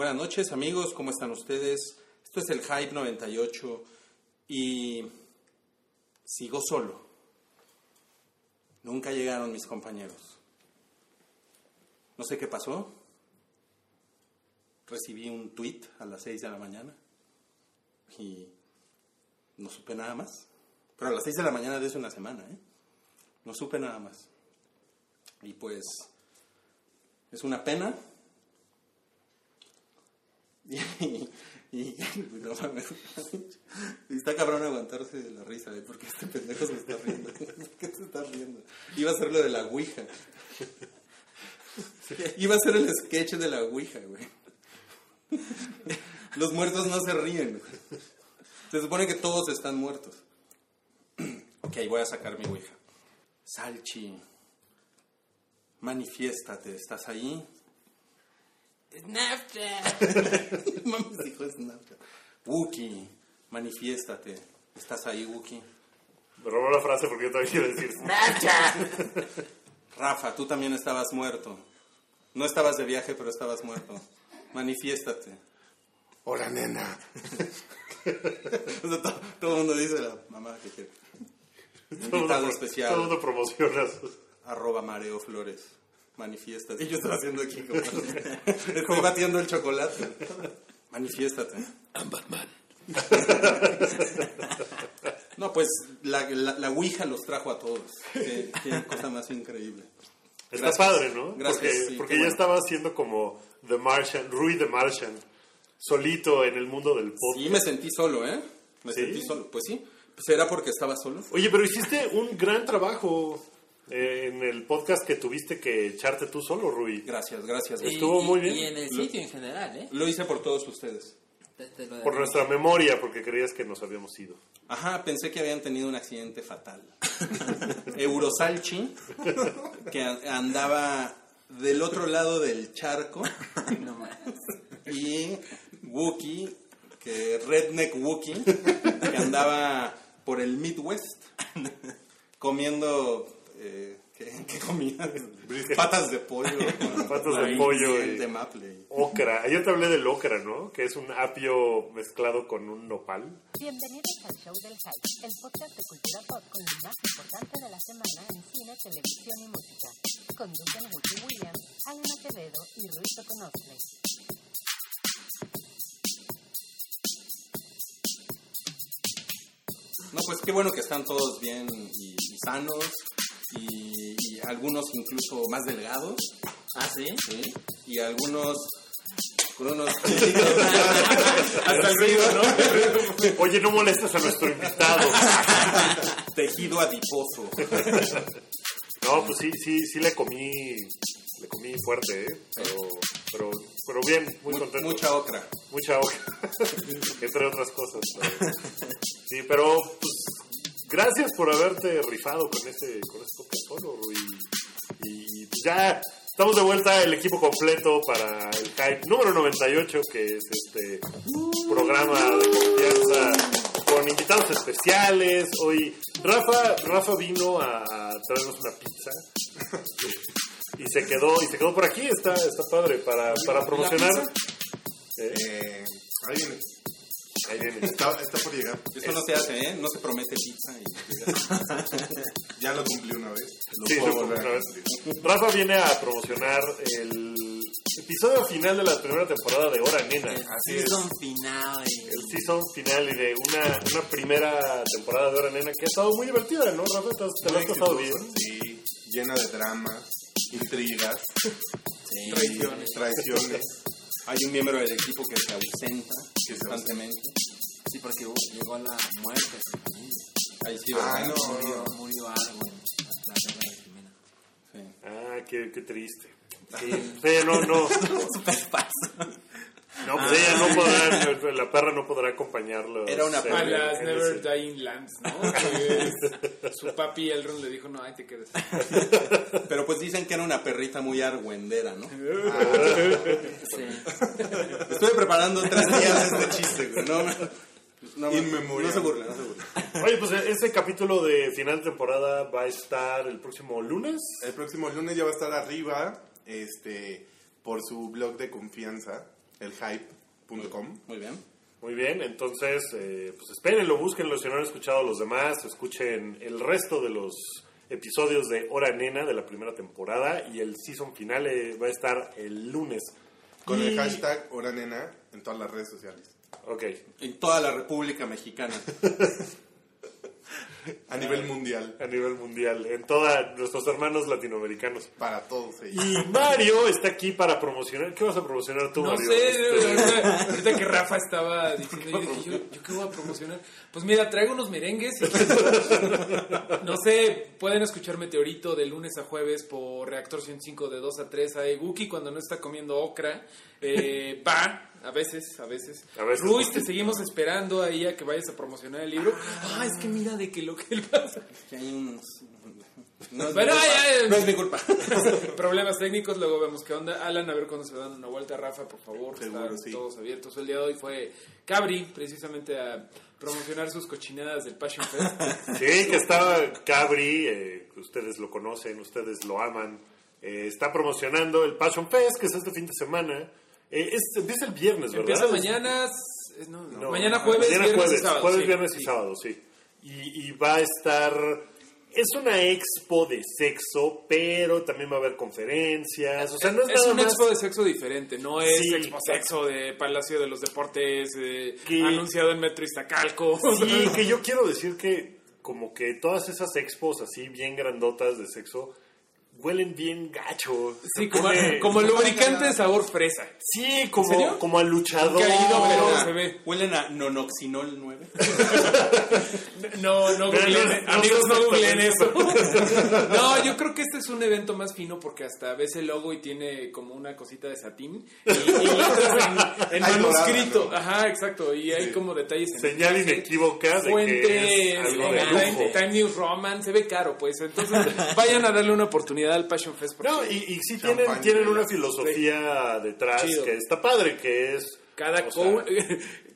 Buenas noches amigos, ¿cómo están ustedes? Esto es el Hype 98 y sigo solo. Nunca llegaron mis compañeros. No sé qué pasó. Recibí un tweet a las 6 de la mañana y no supe nada más. Pero a las 6 de la mañana de hace una semana, ¿eh? No supe nada más. Y pues es una pena. Y, y, no mames. Y está cabrón aguantarse de la risa, ¿eh? Porque este pendejo se está riendo. ¿Por qué se está riendo? Iba a ser lo de la Ouija. Iba a ser el sketch de la Ouija, güey. Los muertos no se ríen. Se supone que todos están muertos. Ok, voy a sacar mi Ouija. Salchi, manifiéstate, ¿estás ahí? Snapchat. Mames, dijo Snapchat. Wookie, manifiéstate. ¿Estás ahí, Wookie? Me robó la frase porque yo también quiero decir Rafa, tú también estabas muerto. No estabas de viaje, pero estabas muerto. Manifiéstate. Hola, nena. O sea, todo, todo el mundo dice la mamá que quiere. Todo Invitado mundo- especial. Todo el mundo promociona Arroba Mareo Flores. Manifiéstate. Y yo estoy haciendo aquí como... Estoy batiendo el chocolate. Manifiéstate. No, pues la, la, la Ouija los trajo a todos. Qué, qué cosa más increíble. Está Gracias. padre, ¿no? Gracias, porque sí, porque bueno. estaba haciendo como The Martian, Rui The Martian, solito en el mundo del pop. Sí, me sentí solo, ¿eh? Me ¿Sí? sentí solo. Pues sí. Pues era porque estaba solo. Oye, pero hiciste un gran trabajo eh, en el podcast que tuviste que echarte tú solo, Rui. Gracias, gracias. Y- Estuvo muy bien. Y en el Lo- sitio en general, ¿eh? Lo hice por todos ustedes. Te- te lo Por nuestra memoria, porque creías que nos habíamos ido. Ajá, pensé que habían tenido un accidente fatal. Eurosalchi, que andaba del otro lado del charco, No mames. y Wookie, que Redneck Wookie, que andaba por el Midwest, comiendo... Eh, ¿qué, qué? Patas de pollo. Patas de pollo y de maple. Ocra. Ayer te hablé del ocra, ¿no? Que es un apio mezclado con un nopal. Bienvenidos al Show del Hype, el podcast de cultura pop con lo más importante de la semana en cine, televisión y música. Conducen Ricky Williams, Alma Quevedo y Ruiz Oconostle. No, pues qué bueno que están todos bien y, y sanos y, y algunos incluso más delgados, ¿Ah, sí? ¿sí? Y algunos con unos hasta arriba, ¿no? Oye, no molestes a nuestro invitado. Tejido adiposo. No, pues sí, sí, sí le comí, le comí fuerte, ¿eh? Pero, pero, pero bien, muy Mu- contento. mucha ocra. Mucha hoja, entre otras cosas. Sí, pero pues gracias por haberte rifado con ese, con podcast solo, y, y, ya estamos de vuelta el equipo completo para el Hype número 98, que es este programa de confianza con invitados especiales. Hoy Rafa, Rafa vino a, a traernos una pizza. Y se quedó, y se quedó por aquí, está, está padre para, para promocionar. ¿Eh? Eh, ahí viene. Ahí viene. Está, está por llegar. Eso no se hace, ¿eh? No se promete pizza. Y... Ya lo cumplí una vez. Lo Sí, puedo lo volver a otra vez. Rafa viene a promocionar el episodio final de la primera temporada de Hora Nena. El Así es. season final. y- El season final y de una, una primera temporada de Hora Nena que ha estado muy divertida, ¿no, Rafa? ¿Te, lo has pasado bien? Sí, llena de dramas, intrigas, Sí. traiciones. traiciones. Hay un miembro del equipo que se ausenta Que se constantemente. Sí, porque uh, llegó la muerte a su familia. Ahí sí, Ah, no. Murió, murió algo en la guerra de Crimea. Sí. Ah, qué, qué triste. Sí, ella no, no, no, pues ella no podrá, la perra no podrá acompañarlo. Era una en- perra. A las Never Dying Lamps, ¿no? Su papi Elrond le dijo, no, ahí te quedas. Pero pues dicen que era una perrita muy argüendera, ¿no? Sí. Estuve preparando tres días este chiste, güey. No, no, no se burla, no se burla. Oye, pues este capítulo de final de temporada va a estar el próximo lunes. El próximo lunes ya va a estar arriba, este, por su blog de confianza. elhype.com. Muy bien. Muy bien, entonces, eh, pues espérenlo, búsquenlo si no han escuchado los demás, escuchen el resto de los episodios de Hora Nena de la primera temporada y el season final eh, va a estar el lunes. Con Y- el hashtag Hora Nena en todas las redes sociales. Ok, En toda la República Mexicana. A nivel mundial. a nivel mundial, en todos nuestros hermanos latinoamericanos. Para todos ellos. Y Mario está aquí para promocionar. ¿Qué vas a promocionar tú, No Mario? sé, Este, ahorita, que Rafa estaba diciendo, yo dije, ¿yo, yo qué voy a promocionar? Pues mira, traigo unos merengues. y- no sé, pueden escuchar Meteorito de lunes a jueves por Reactor 105 de 2 a 3. Hay Guki cuando no está comiendo ocra. Eh, va, a veces, a veces. A veces. Ruiz, te seguimos esperando ahí a que vayas a promocionar el libro. Ah, es que mira de que lo que él pasa. Que hay unos... No es, Bueno, no es mi culpa. Problemas técnicos, luego vemos qué onda. Alan, a ver cuándo se dan una vuelta. Rafa, por favor, Seguro, están sí. todos abiertos. El día de hoy fue Cabri, precisamente a promocionar sus cochinadas del Passion Fest. Sí, que estaba Cabri, eh, ustedes lo conocen, ustedes lo aman. eh, está promocionando el Passion Fest, que es este fin de semana. Eh, es, empieza el viernes, ¿verdad? Empieza mañana, no, no, No, mañana jueves, mañana viernes jueves, y sábado. Jueves, sí, viernes sí. y sábado, sí. Y, y va a estar... Es una expo de sexo, pero también va a haber conferencias. O sea, no es, Es nada un más... expo de sexo diferente, no es Sí, expo sexo de Palacio de los Deportes, eh, Que- anunciado en Metro Iztacalco. Sí, que yo quiero decir que como que todas esas expos así bien grandotas de sexo huelen bien gacho. Sí, como, como lubricante de sabor fresa. Sí, como, como a luchador. Ido, pero Huelen a- se ve. Huelen a nonoxinol 9. No, no googleen, amigos, no googleen eso. No, yo creo que este es un evento más fino porque hasta ves el logo y tiene como una cosita de satín y, y en, en manuscrito. Ajá, exacto. Y hay como detalles en Señal inequívoca de que fuentes, es algo en de Time, lujo. Time News Roman, se ve caro, pues. Entonces, vayan a darle una oportunidad al Passion Fest. porque No, y, y sí tienen, tienen una filosofía detrás Chido. que está padre, que es... cada, o sea,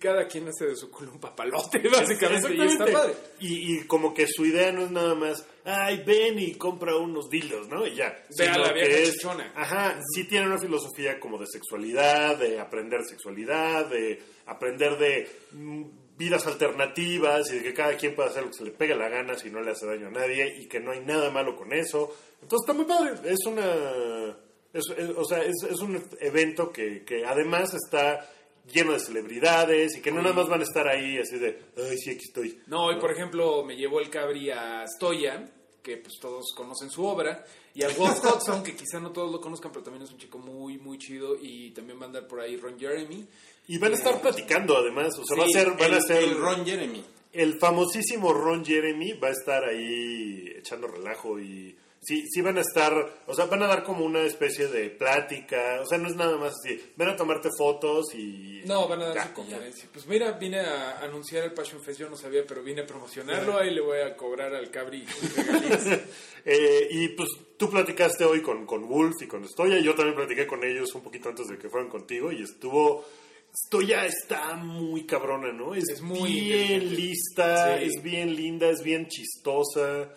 cada quien hace de su culo un papalote, básicamente, y está padre. Y, y como que su idea no es nada más, ay, ven y compra unos dildos, ¿no? Y ya. Ve a la vieja que es- chichona. Ajá, sí tiene una filosofía como de sexualidad, de aprender sexualidad, de aprender de mm, vidas alternativas y de que cada quien puede hacer lo que se le pegue la gana si no le hace daño a nadie y que no hay nada malo con eso. Entonces está muy padre. Es una... es- es- o sea, es, es un evento que, que además está lleno de celebridades y que no nada más van a estar ahí así de, ay, sí, aquí estoy. No, y por ejemplo, me llevó el Cabri a Stoya, que pues todos conocen su obra, y a Wolf Hudson, que quizá no todos lo conozcan, pero también es un chico muy, muy chido, y también va a andar por ahí Ron Jeremy. Y van a estar platicando además, o sea, va a ser, van el, a ser el Ron Jeremy. el famosísimo Ron Jeremy va a estar ahí echando relajo y sí, sí van a estar, o sea, van a dar como una especie de plática, o sea, no es nada más así, van a tomarte fotos y... No, van a dar Ya, su conferencia. Pues mira, vine a anunciar el Passion Fest, yo no sabía, pero vine a promocionarlo, ahí le voy a cobrar al Cabri. Eh, y pues tú platicaste hoy con, con Wolf y con Stoya, yo también platiqué con ellos un poquito antes de que fueran contigo y estuvo... Stoya está muy cabrona, ¿no? Es, Es muy bien lista, Sí. es bien linda, es bien chistosa.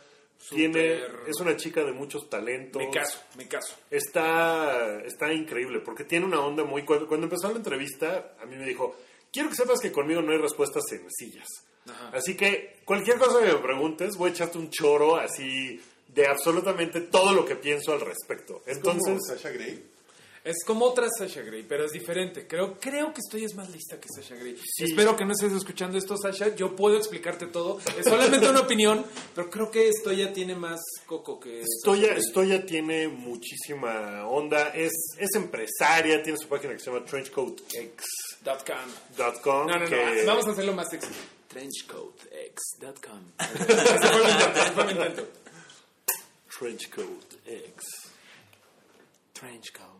Tiene, es una chica de muchos talentos. Me caso, me caso. Está, está increíble porque tiene una onda muy... Cuando, cuando empezó la entrevista, a mí me dijo, quiero que sepas que conmigo no hay respuestas sencillas. Ajá. Así que cualquier cosa que me preguntes, voy a echarte un choro así de absolutamente todo lo que pienso al respecto. Entonces, Entonces, Sasha Grey. Es como otra Sasha Grey, pero es diferente. Creo, creo que estoy es más lista que Sasha Grey. Sí. Espero que no estés escuchando esto, Sasha. Yo puedo explicarte todo. Es solamente una opinión, pero creo que esto ya tiene más coco que. Sasha Stoya, Grey. Stoya tiene muchísima onda, es, es empresaria, tiene su página que se llama trenchcoatx.com. No, no, que- no. Vamos a hacerlo más sexy. Trenchcoatx.com. Ese fue mi intento. ese fue mi intento. Trenchcoatx. Trenchcoat.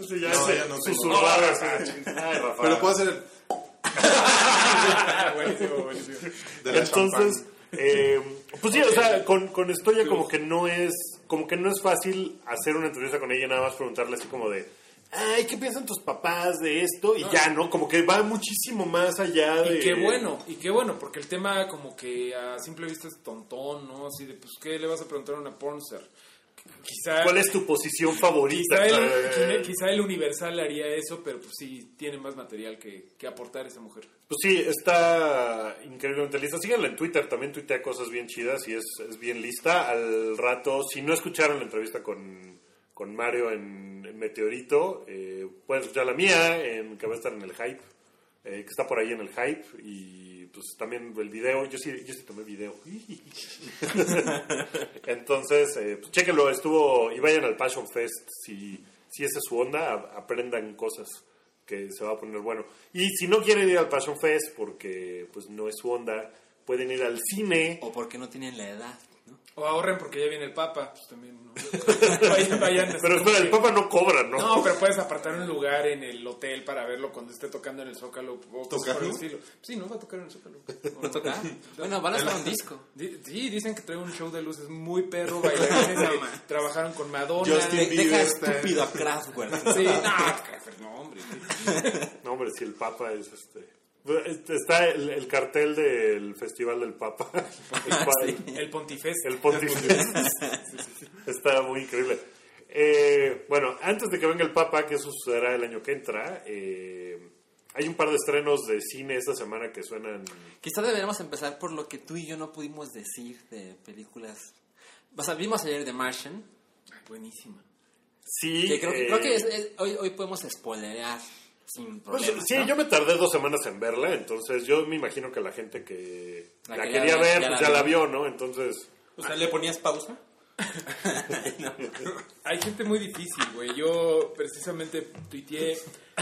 Ese ya No, ya no. Pero puedo hacer el buenísimo, buenísimo. de la Entonces, eh, pues sí, o sea, con, con Estoya como que no es, como que no es fácil hacer una entrevista con ella, nada más preguntarle así como de, ay, ¿qué piensan tus papás de esto? Y ya, ¿no? Como que va muchísimo más allá de... Y qué bueno, y qué bueno, porque el tema como que a simple vista es tontón, ¿no? Así de, pues, ¿qué le vas a preguntar a una pornstar? Quizá, ¿Cuál es tu posición favorita? quizá, el, quizá el Universal haría eso, pero pues sí tiene más material que, que aportar esa mujer. Pues sí, está increíblemente lista. Síganla en Twitter, también tuitea cosas bien chidas y es, es bien lista. Al rato, si no escucharon la entrevista con, con Mario en, en Meteorito, eh, pueden escuchar la mía, en, que va a estar en el Hype, eh, que está por ahí en el Hype. Y pues también el video, yo sí, yo sí tomé video. Entonces, eh, pues chéquenlo, estuvo, y vayan al Passion Fest, si, si esa es su onda, aprendan cosas que se va a poner bueno. Y si no quieren ir al Passion Fest porque pues no es su onda, pueden ir al cine. O porque no tienen la edad. O ahorren porque ya viene el Papa, pues también, ¿no? vayan, vayan, Pero espera, el Papa no cobra, ¿no? No, pero puedes apartar un lugar en el hotel para verlo cuando esté tocando en el Zócalo o cosas por el estilo. Sí, no va a tocar en el Zócalo. ¿Va a tocar? Bueno, van a hacer un disco. Di- Sí, dicen que trae un show de luces muy perro, bailarines trabajaron con Madonna. Justin Bieber deja estúpido a Kraftwerk. Sí, no, no, hombre. No, hombre, si el Papa es este... Este, Está el, el cartel del Festival del Papa. El, El Pontifest. el pontífice. Está muy increíble. Eh, bueno, antes de que venga el Papa, que eso sucederá el año que entra, eh, hay un par de estrenos de cine esta semana que suenan... Quizá deberíamos empezar por lo que tú y yo no pudimos decir de películas. O sea, vimos ayer The Martian. Buenísima. Sí, Que creo, que- eh, creo que es- es- hoy, hoy podemos spoilerear sin Pues, problemas. sí, ¿no? yo me tardé dos semanas en verla, entonces yo me imagino que la gente que La la, quería quería ver, ver, ya pues la ya la vio. vio, ¿no? Entonces, O sea, ¿le ponías pausa? Hay gente muy difícil, güey. Yo precisamente tuiteé.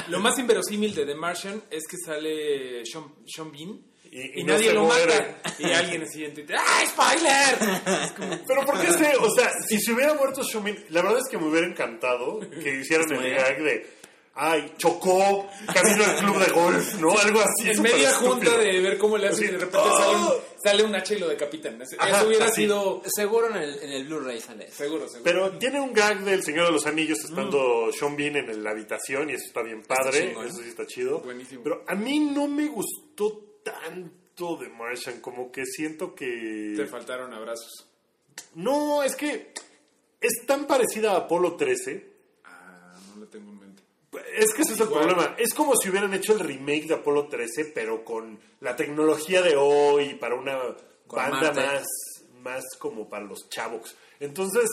Lo más inverosímil de The Martian es que sale Sean, Sean Bean Y- y, y no nadie lo muere. mata. Y alguien así en Twitter, ¡ah, spoiler! Pero ¿por qué se, o sea, si se hubiera muerto Shumin, la verdad es que me hubiera encantado que hicieran el gag de, ay, chocó, camino al club de golf, ¿no? Algo así. en media estúpido. junta de ver cómo le hacen y de repente ¡Oh! sale, un, sale un hacha y lo decapitan. Eso Ajá, hubiera así. sido... Seguro en el, en el Blu-ray sale. Seguro, seguro. Pero tiene un gag del Señor de los Anillos estando Sean Bean en la habitación y eso está bien padre, eso sí está chido. Buenísimo. Pero a mí no me gustó tanto de Martian, como que siento que... Te faltaron abrazos. No, es que es tan parecida a Apolo 13. Ah, no lo tengo en mente. Es que ese es el Igual. problema. Es como si hubieran hecho el remake de Apolo 13, pero con la tecnología de hoy, para una Con banda Marte. más, más como para los chavos. Entonces,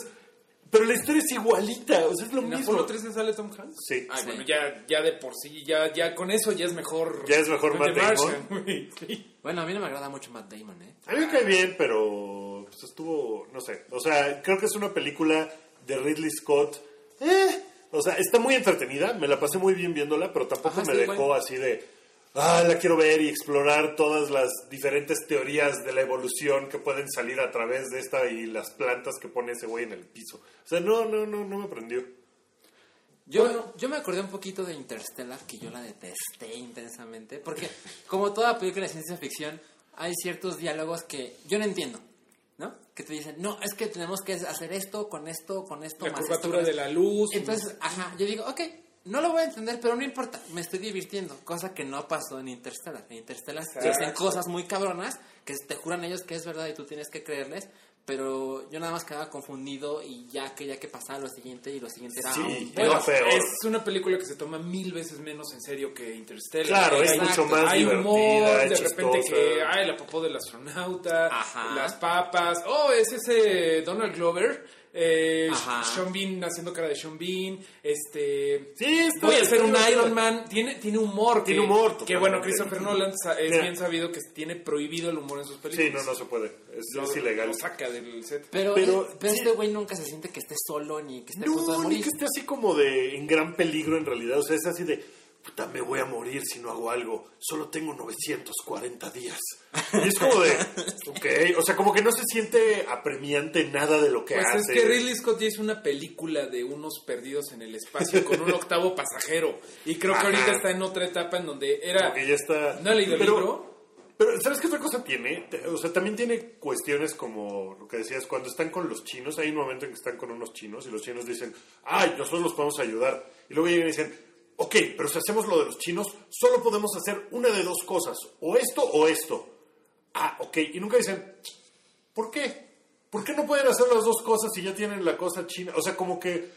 pero la historia es igualita, o sea, es lo ¿En mismo. Apolo 13 sale Tom Hanks? Sí. Ay, Sí. bueno, ya, ya de por sí, ya, ya con eso ya es mejor. Ya es mejor Matt Damon. Sí. Bueno, a mí no me agrada mucho Matt Damon, ¿eh? A mí me cae bien, pero pues, estuvo, no sé. O sea, creo que es una película de Ridley Scott. Eh, o sea, está muy entretenida, me la pasé muy bien viéndola, pero tampoco Ajá, me sí, dejó bueno. así de, ah, la quiero ver y explorar todas las diferentes teorías de la evolución que pueden salir a través de esta y las plantas que pone ese güey en el piso. O sea, no, no, no, no me prendió. Yo, yo me acordé un poquito de Interstellar, que yo la detesté intensamente, porque como toda película de ciencia ficción, hay ciertos diálogos que yo no entiendo, ¿no? Que te dicen, no, es que tenemos que hacer esto, con esto, con esto, La más curvatura esto, de la luz. Entonces, ajá, yo digo, ok, no lo voy a entender, pero no importa, me estoy divirtiendo, cosa que no pasó en Interstellar. En Interstellar te dicen cosas muy cabronas que te juran ellos que es verdad y tú tienes que creerles, pero yo nada más quedaba confundido y ya quería que pasara lo siguiente y lo siguiente era Sí, aún Bueno, es una película que se toma mil veces menos en serio que Interstellar. Claro, es Hay- mucho más Hay divertida, humor, de repente que, ay, la popó del astronauta, Ajá. las papas, oh, es ese Donald Glover, eh. Sean Bean haciendo cara de Sean Bean, este... Sí, está- Voy a hacer un. Iron Man, tiene, tiene humor. Tiene que, humor, Que bueno, Christopher Nolan es Mira. bien sabido que tiene prohibido el humor en sus Sí, películas. no, no se puede. Es, Lo- es ilegal. Lo saca del set. Pero, Pero, pero sí. este güey nunca se siente que esté solo ni que esté a punto de No, ni que esté así como de en gran peligro en realidad. O sea, es así de, puta, me voy a morir si no hago algo. Solo tengo 940 días. Y es como de, ok. O sea, como que no se siente apremiante nada de lo que Pues hace. es que Ridley Scott ya hizo una película de unos perdidos en el espacio con un octavo pasajero. Y creo que ahorita está en otra etapa en donde era... Como que ya está. ¿No ha leído el Pero- libro? Pero, ¿sabes qué otra cosa tiene? O sea, también tiene cuestiones como lo que decías, cuando están con los chinos, hay un momento en que están con unos chinos y los chinos dicen, ay, nosotros los podemos ayudar. Y luego llegan y dicen, ok, pero si hacemos lo de los chinos, solo podemos hacer una de dos cosas, o esto o esto. Ah, ok, y nunca dicen, ¿por qué? ¿por qué no pueden hacer las dos cosas si ya tienen la cosa china? O sea, como que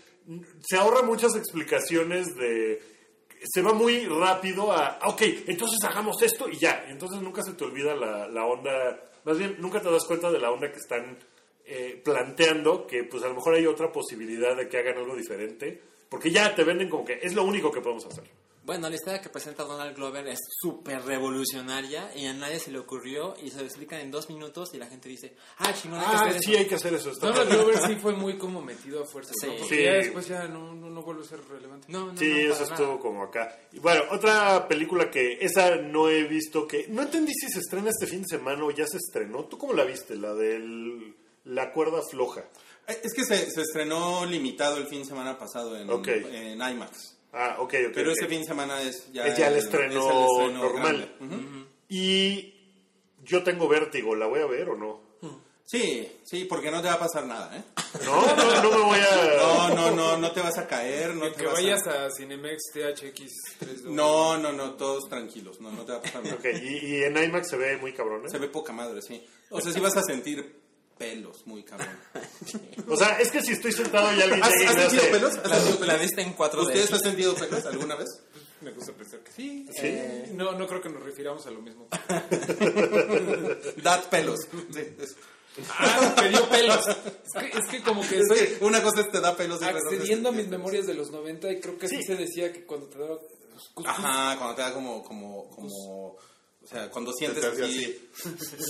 se ahorra muchas explicaciones de... Se va muy rápido a, "Ah, ok, entonces hagamos esto y ya. Entonces nunca se te olvida la, la onda, más bien nunca te das cuenta de la onda que están eh, planteando, que pues a lo mejor hay otra posibilidad de que hagan algo diferente, porque ya te venden como que es lo único que podemos hacer. Bueno, la historia que presenta Donald Glover es súper revolucionaria y a nadie se le ocurrió y se lo explican en dos minutos y la gente dice, ah, chingón, hay que Ah, hacer sí, eso". hay que hacer eso. está Donald. Glover sí fue muy como metido a fuerza, ¿no? Sí. Porque Sí. ya después ya no, no, no vuelve a ser relevante. No, no, Sí, no, eso estuvo nada. como acá. Y bueno, otra película que esa no he visto, que no entendí si se estrena este fin de semana o ya se estrenó. ¿Tú cómo la viste? La de La cuerda floja. Eh, Es que se, se estrenó limitado el fin de semana pasado en, Ok. en IMAX. Ah, ok, ok. Pero ok. ese fin de semana es ya, Es ya el es estreno estreno normal. Y yo tengo vértigo, ¿la voy a ver o no? Sí, sí, porque no te va a pasar nada, ¿eh? No, no, no me voy a... No, no, no, no te vas a caer, no te que vas vayas a... a Cinemex THX 3 No, no, no, todos tranquilos, no, no te va a pasar nada. Ok, y, y en IMAX se ve muy cabrón, ¿eh? Se ve poca madre, sí. O sea, sí vas a sentir pelos muy cabrón. O sea, es que si estoy sentado y alguien ¿Has, llega y has sentido hace... pelos? ¿Has La, sentido pelos? en 4D. ¿Ustedes han sentido pelos alguna vez? Me gusta pensar que sí. Sí. Eh, no, no creo que nos refiramos a lo mismo. Dad pelos. Sí, eso. Ah, me dio pelos. Es que, es que como que Es estoy que una cosa es te da pelos y accediendo a mis memorias de los 90 y creo que así Sí. se decía que cuando te daba... pues, Ajá, cuando te da como, como, como, o sea, cuando sientes te hace así,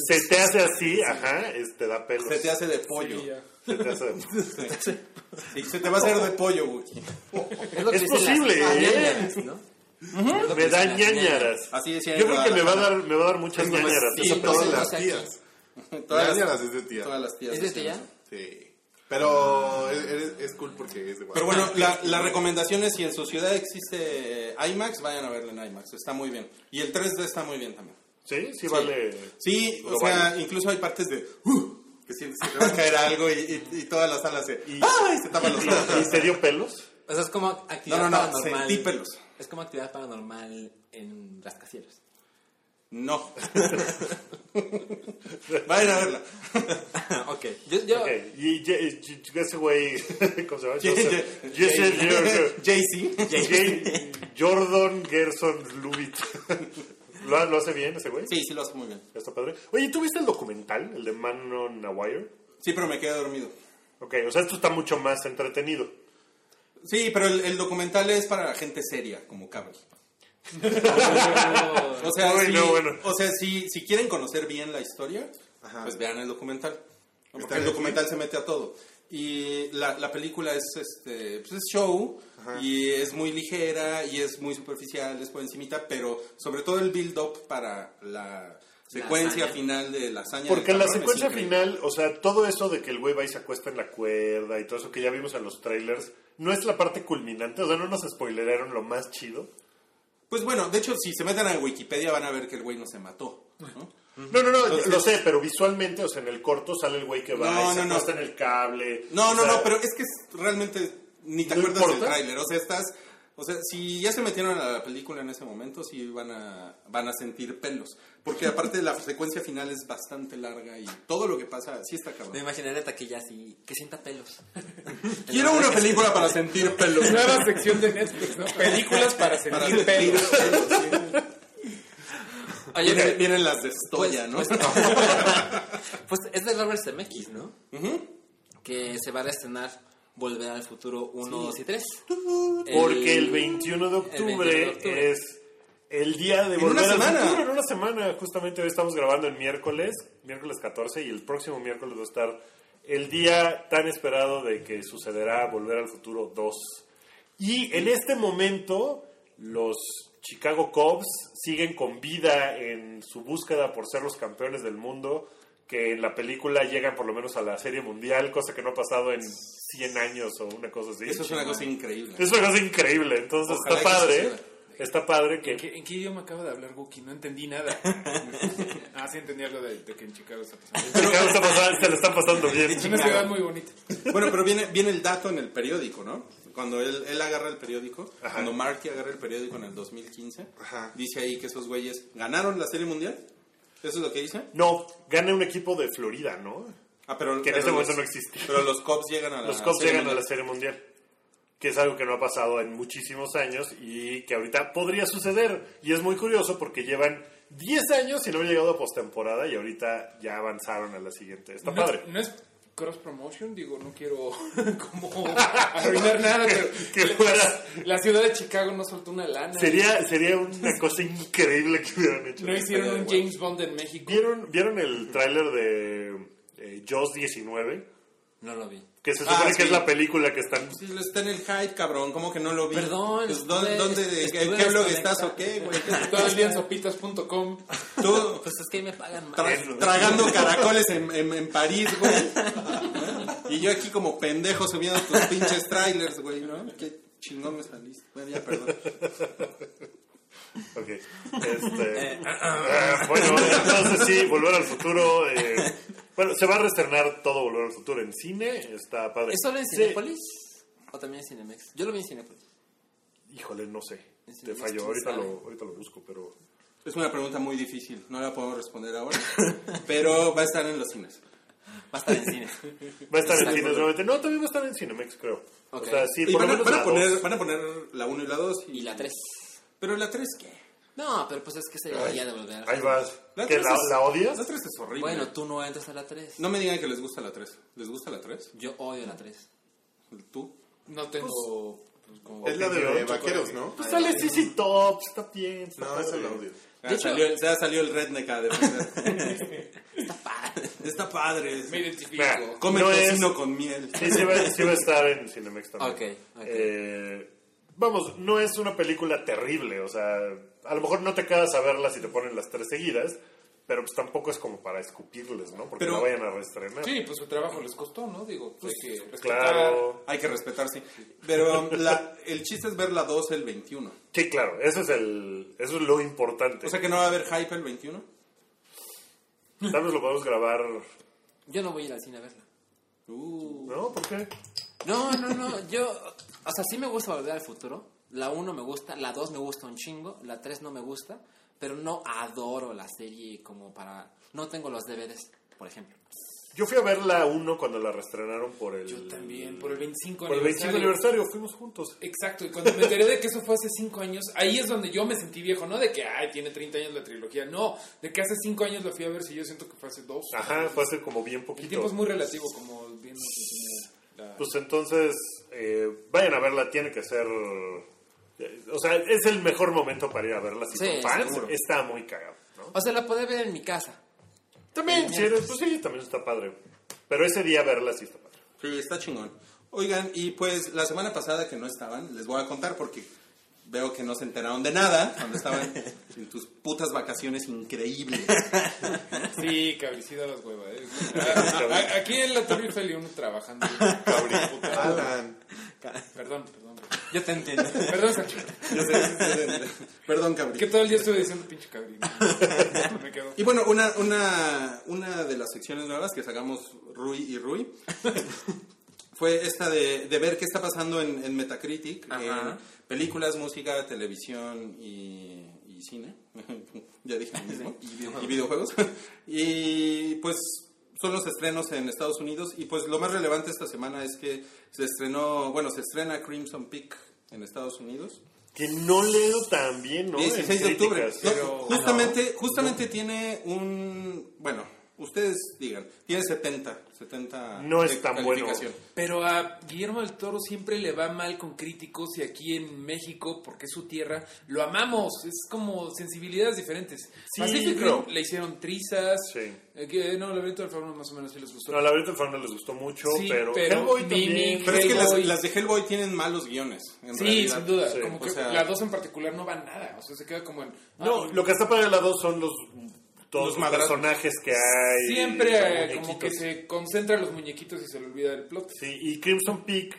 Se te hace así, ajá, es- te da pelos. se te hace de pollo. sí. Se te hace- Sí, se te va a hacer de pollo, güey. Es, lo que Es dicen posible, las- ¿eh? ñañaras, ¿no? Es lo que Me da las ñañaras. Así decía Yo creo que me va a dar, me va a dar muchas ñañaras. esa Todas las tías. Todas las, de tía. las tías. ¿Es de eso. Sí. Pero es, es- cool porque es de Pero bueno, la, la recomendación es si en su ciudad existe IMAX, vayan a verlo en IMAX. Está muy bien. Y el 3D está muy bien también. Sí, sí vale. Sí, o sea, vale. incluso hay partes de... "Uh", que sientes que te va a caer algo y, y, y toda la sala se... ¡Ay! Se tapan los ojos. ¿Y te dio pelos? O sea, es como No, actividad no, no, paranormal. sentí pelos. Es como actividad paranormal en rascacielos. No. Vayan a verla. ok. Yo, yo, Ok, y ese güey, ¿cómo se llama? Joseph Jordan- Jay-Z. Jay- Jordan Gerson Lubit. ¿Lo, ¿Lo hace bien ese güey? Sí, sí lo hace muy bien. Está padre. Oye, ¿tú viste el documental, el de Man on a Wire? Sí, pero me quedé dormido. Ok, o sea, esto está mucho más entretenido. Sí, pero el, el documental es para gente seria, como Cabri. O sea, Uy, si, no, bueno. o sea si, si quieren conocer bien la historia, Ajá. pues vean el documental. Porque ¿Está el en documental se mete a todo. Y la, la película es este pues es show y es muy ligera y es muy superficial, es por encimita, pero sobre todo el build up para la secuencia hazaña. final de la hazaña. Porque en la secuencia final, o sea, todo eso de que el güey va y se acuesta en la cuerda y todo eso que ya vimos en los trailers, no es la parte culminante, o sea, no nos spoileraron lo más chido. Pues bueno, de hecho, si se meten a Wikipedia van a ver que el güey no se mató. ¿no? No, no, no, Entonces- lo sé, pero visualmente, o sea, en el corto sale el güey que va No, y se no, en el cable. No, no, sea, no, pero es que es- realmente ni te ¿No acuerdas del importa? tráiler. O sea, estás. O sea, si ya se metieron a la película en ese momento, sí van a, van a sentir pelos. Porque aparte la secuencia final es bastante larga y todo lo que pasa, sí está me cabrón. imaginaré a taquilla así, que sienta pelos. Quiero una película para sentir pelos. Nueva sección de Netflix, ¿no? Películas para Para sentir sentir pelos. pelos. Oye, Vienen, vienen las de Stoya, ¿no? Pues, pues es de Robert Zemeckis, ¿no? Que se va a reestrenar Volver al Futuro 1, 2 y 3. Porque el 21 de octubre, 21 de octubre. es el día de En volver al futuro, en una semana. Justamente hoy estamos grabando el miércoles, miércoles 14, y el próximo miércoles va a estar el día tan esperado de que sucederá Volver al Futuro 2. Y en este momento, los Chicago Cubs siguen con vida en su búsqueda por ser los campeones del mundo, que en la película llegan por lo menos a la Serie Mundial, cosa que no ha pasado en 100 años o una cosa así. Eso es una cosa increíble. Es una cosa increíble, entonces Ojalá está padre. Está padre que... ¿En qué, en qué idioma acaba de hablar Wookie? No entendí nada. ah, sí entendí algo de, de que en Chicago está pasando. Chicago está pasando- se le está pasando bien. Es una ciudad muy bonita. Bueno, pero viene, viene el dato en el periódico, ¿no? Cuando él, él agarra el periódico, Ajá. cuando Marky agarra el periódico en el 2015, Ajá. dice ahí que esos güeyes ganaron la Serie Mundial. ¿Eso es lo que dice? No, gana un equipo de Florida, ¿no? Ah, pero, que en pero ese momento los- no existía. Pero los Cubs llegan a la Los Cubs Serie llegan a la Mundial. Serie Mundial, que es algo que no ha pasado en muchísimos años y que ahorita podría suceder. Y es muy curioso porque llevan 10 años y no han llegado a postemporada y ahorita ya avanzaron a la siguiente. Está no, padre. No es cross promotion, digo, no quiero como arruinar nada, pero Que fuera. la ciudad de Chicago no soltó una lana. Sería, sería una cosa increíble que hubieran hecho. No hicieron un James Bond en México. ¿Vieron, ¿Vieron el tráiler de eh, Jaws 19? No lo vi. Que se Ah, supone sí. que es la película que están... Sí, está en el hype, cabrón. ¿Cómo que no lo vi? Perdón, Pues, ¿dónde, de- ¿Qué blog estás o qué, güey? ¿Qué te Todo el día en sopitas.com. Tú Pues es que ahí me pagan tra- tragando caracoles en, en, en París, güey. Y yo aquí como pendejo subiendo tus pinches trailers, güey, ¿no? Qué chingón me saliste. Bueno, ya, perdón. Ok. Este, ah, bueno, entonces sí, Volver al Futuro. eh, bueno, se va a reestrenar todo Volver al Futuro en cine. Está padre. ¿Es solo en Sí. Cinepolis? ¿O también en Cinemex? Yo lo vi en Cinepolis. Híjole, no sé. Te falló. ¿quién Ahorita sabe? lo, ahorita lo busco, pero. Es una pregunta muy difícil, no la podemos responder ahora. Pero va a estar en los cines. Va a estar en cine. Va a estar en cines nuevamente. No, también va a estar en Cinemex, creo. Ok. O sea, sí, Y por van lo a, menos van a poner, van a poner la 1 y la 2. Y la 3. Pero la 3, ¿qué? No, pero pues es que sería ya de volver. Ahí vas. La ¿Que tres la, es- la odias? La 3 es horrible. Bueno, tú no entras a la 3. No me digan que les gusta la 3. ¿Les gusta la 3? Yo odio la 3. ¿Tú? No tengo. pues, como- Es la de Opinión, vaqueros, ¿no? Pues sale CC Top, está bien. Está No, esa la odio. Ya, hecho- salió, el- ya salió el redneck a defender. Está padre. Está padre. Me identifico. Mira, Come No es- tocino con miel. Sí, sí va, sí va a estar en Cinemex también. Ok, ok. Eh, vamos, no es una película terrible, o sea, a lo mejor no te quedas a verla si te ponen las tres seguidas, pero pues tampoco es como para escupirles, ¿no? Porque Pero- la vayan a reestrenar. Sí, pues su trabajo les costó, ¿no? Digo, hay que respetar. claro. Hay que respetar, sí. Pero la- el chiste es ver la 2 el 21. Sí, claro, eso es, el, eso es lo importante. O sea que no va a haber hype el 21. Tal vez lo podemos grabar, Yo no voy a ir al cine a verla. Uh, ¿no? ¿Por qué? No, no, no. Yo. O sea, sí me gusta volver al futuro. La 1 me gusta, la 2 me gusta un chingo, la 3 no me gusta, pero no adoro la serie como para. No tengo los DVDs, por ejemplo. Yo fui a ver la 1 cuando la reestrenaron por el... Yo también, por el 25 Por el 25 aniversario, fuimos juntos. Exacto, y cuando me enteré de que eso fue hace 5 años, ahí es donde yo me sentí viejo, no de que, ay, tiene 30 años la trilogía, no, de que hace 5 años la fui a ver, si yo siento que fue hace 2. Ajá, fue hace como bien El poquito. tiempo es muy relativo, como bien nos enseñó Pues entonces, eh, vayan a verla, tiene que ser... eh, O sea, es el mejor momento para ir a verla. Si Sí, son fans, seguro. está muy cagado, ¿no? O sea, la puede ver en mi casa. También, si eres, pues sí, también está padre. Pero ese día verla sí está padre. sí, está chingón. Oigan, y pues la semana pasada que no estaban, les voy a contar porque veo que no se enteraron de nada cuando estaban en tus putas vacaciones increíbles. Sí, cabricida las huevas. ¿eh? Aquí en la Torre Eiffel y uno trabajando. Puta. Alan. Perdón, perdón. Yo te entiendo. Perdón, Sancho. Yo sé, sí. Perdón, cabrón. Que todo el día estuve diciendo pinche cabrón. Me quedo. Y bueno, una, una, una de las secciones nuevas que sacamos Rui y Rui fue esta de, de ver qué está pasando en, en Metacritic, Ajá. en películas, música, televisión y, y cine. ya dije lo mismo. y videojuegos. y pues son los estrenos en Estados Unidos. Y pues lo más relevante esta semana es que se estrenó, bueno, se estrena Crimson Peak en Estados Unidos. Que no leo tan bien, ¿no? 16 de En octubre. críticas. No, pero- justamente, justamente tiene un. Bueno, ustedes digan, tiene 70. 70 No es tan bueno. Pero a Guillermo del Toro siempre le va mal con críticos y aquí en México, porque es su tierra, lo amamos. Es como sensibilidades diferentes. Sí, Pacific pero- Rim le hicieron trizas. Sí. Eh, que, no, Laberinto del Fauno más o menos sí les gustó. No, la verdad el les gustó mucho, Sí, pero, pero Hellboy también. Pero es que las, las de Hellboy tienen malos guiones. en sí, realidad. sin duda. Sí. Como O que sea- la dos en particular no va nada. O sea, se queda como en. No, ah, lo que está para el lado son los todos Los personajes que hay. Siempre como que se concentra en los muñequitos y se le olvida el plot. Sí, y Crimson Peak,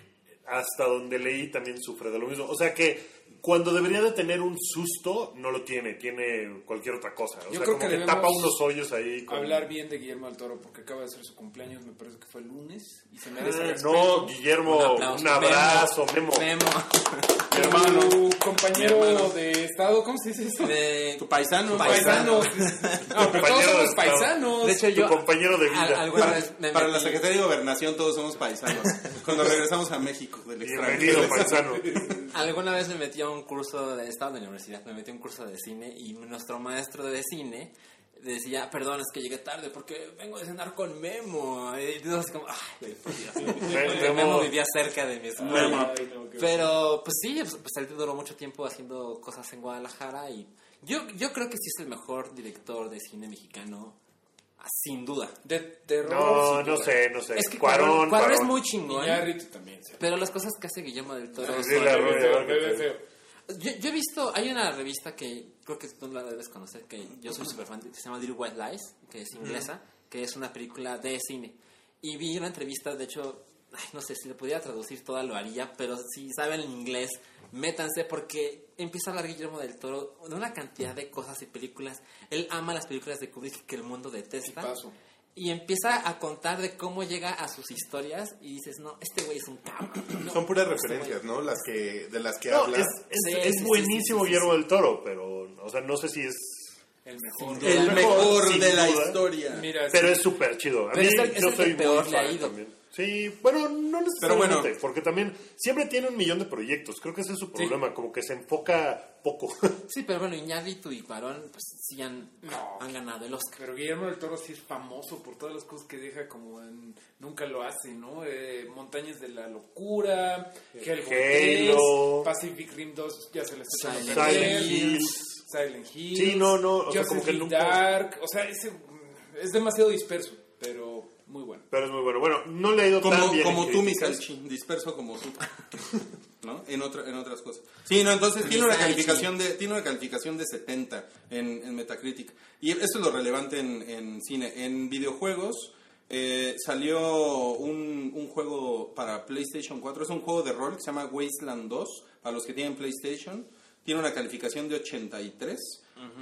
hasta donde leí, también sufre de lo mismo. O sea que cuando debería de tener un susto, no lo tiene, tiene cualquier otra cosa. O Yo sea, creo como que que, debemos tapa unos hoyos ahí. con- Hablar bien de Guillermo del Toro porque acaba de ser su cumpleaños, me parece que fue el lunes. Y se merece respeto. no, Guillermo, Un un, abrazo, Memo. Memo. Tu compañero de estado, ¿cómo se dice eso? De- Tu paisano. Paisanos. No, pero todos somos paisanos. de hecho, Tu yo. compañero de vida. al- Para, me para la Secretaría de Gobernación todos somos paisanos. Cuando regresamos a México del Bienvenido, extranjero. paisano. Alguna vez me metí a un curso, de, estaba en la universidad, me metí a un curso de cine y nuestro maestro de cine decía, perdón, es que llegué tarde porque vengo de cenar con Memo. Y así como, ay, por Dios. Memo vivía cerca de mi escuela. Pero, pues sí, pues, pues él duró mucho tiempo haciendo cosas en Guadalajara y yo, yo creo que sí es el mejor director de cine mexicano, sin duda. De terror. No, sin no duda. sé, no sé. Es que Cuarón, Cuarón, Cuarón es muy chingón, Iñárritu también. sí. pero las cosas que hace Guillermo del Toro Sí, son- la rueda. Yo, yo he visto, hay una revista que creo que tú la debes conocer, que yo soy súper fan, que se llama Little White Lies, que es inglesa, que es una película de cine. Y vi una entrevista, de hecho, ay, no sé si le pudiera traducir toda lo haría, pero si saben inglés, métanse porque empieza a hablar Guillermo del Toro de una cantidad de cosas y películas. Él ama las películas de Kubrick que el mundo detesta. Y empieza a contar de cómo llega a sus historias y dices, no, este güey es un cabrón. No, Son puras este referencias, ¿no? Las que, de las que No, habla. es, es, Sí, es sí, sí, buenísimo sí, sí, Guillermo del Toro, pero, o sea, no sé si es... El mejor. El de la historia. Mira, Pero sí. es súper chido. A Pero mí, es el- es yo el soy que peor muy le ha fan ido. también. Sí, bueno, no Pero bueno. necesariamente, porque también siempre tiene un millón de proyectos. Creo que ese es su problema, como que se enfoca poco. Sí, pero bueno, Iñárritu y Cuarón, pues sí han, No. han ganado el Oscar. Pero Guillermo del Toro sí es famoso por todas las cosas que deja como en Nunca lo hace, ¿no? Eh, Montañas de la Locura, Hellboy 3, Halo. Pacific Rim 2, ya se les está Silent. Hills. Silent Hills. Sí, no, no, o sea, Justice como que League nunca- Dark, o sea, ese, es demasiado disperso, pero muy bueno. Pero es muy bueno. Bueno, no le he ido tan Como, bien. como tú, mi críticas. Salchi, disperso como tú. ¿No? En, otra, en otras cosas. Sí, no, entonces tiene una, calificación de, tiene una calificación de 70 en, en Metacritic. Y esto es lo relevante en, en cine. En videojuegos eh, salió un, un juego para PlayStation 4. Es un juego de rol que se llama Wasteland 2, para los que tienen PlayStation. Tiene una calificación de 83.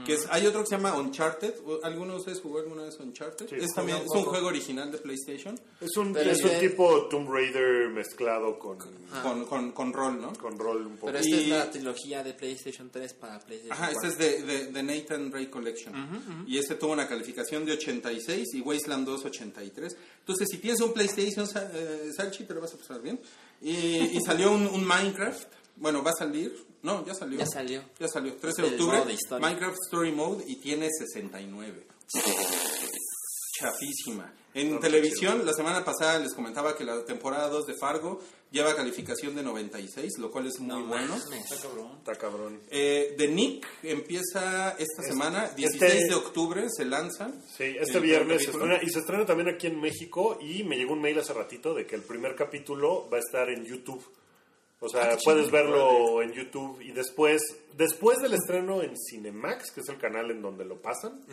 Que es, hay otro que se llama Uncharted. ¿Alguno de ustedes jugó alguna vez Uncharted? Sí, es, también, un es un juego original de PlayStation. Es un, es un tipo Tomb Raider mezclado con, Con, con, con rol, ¿no? con rol un poco. Pero esta Y- es la trilogía de PlayStation 3 para PlayStation Ajá, 4. este es de, de, de Nathan Ray Collection. Y este tuvo una calificación de 86 y Wasteland 2 83. Entonces, si tienes un PlayStation, eh, Salchi, te lo vas a pasar bien. Y, y salió un, un Minecraft. Bueno, va a salir. No, ya salió. Ya salió. Ya salió. 13 de octubre. de. Minecraft Story Mode y tiene 69. Chafísima. En No, televisión, la semana pasada les comentaba que la temporada 2 de Fargo lleva calificación de 96, lo cual es muy No bueno. mames. Está cabrón. Eh, The Nick empieza esta semana, 16 este- de octubre se lanza. Sí, este viernes se estrena, y se estrena también aquí en México y me llegó un mail hace ratito de que el primer capítulo va a estar en YouTube. O sea, Ah, puedes verlo en YouTube y después, después del estreno en Cinemax, que es el canal en donde lo pasan,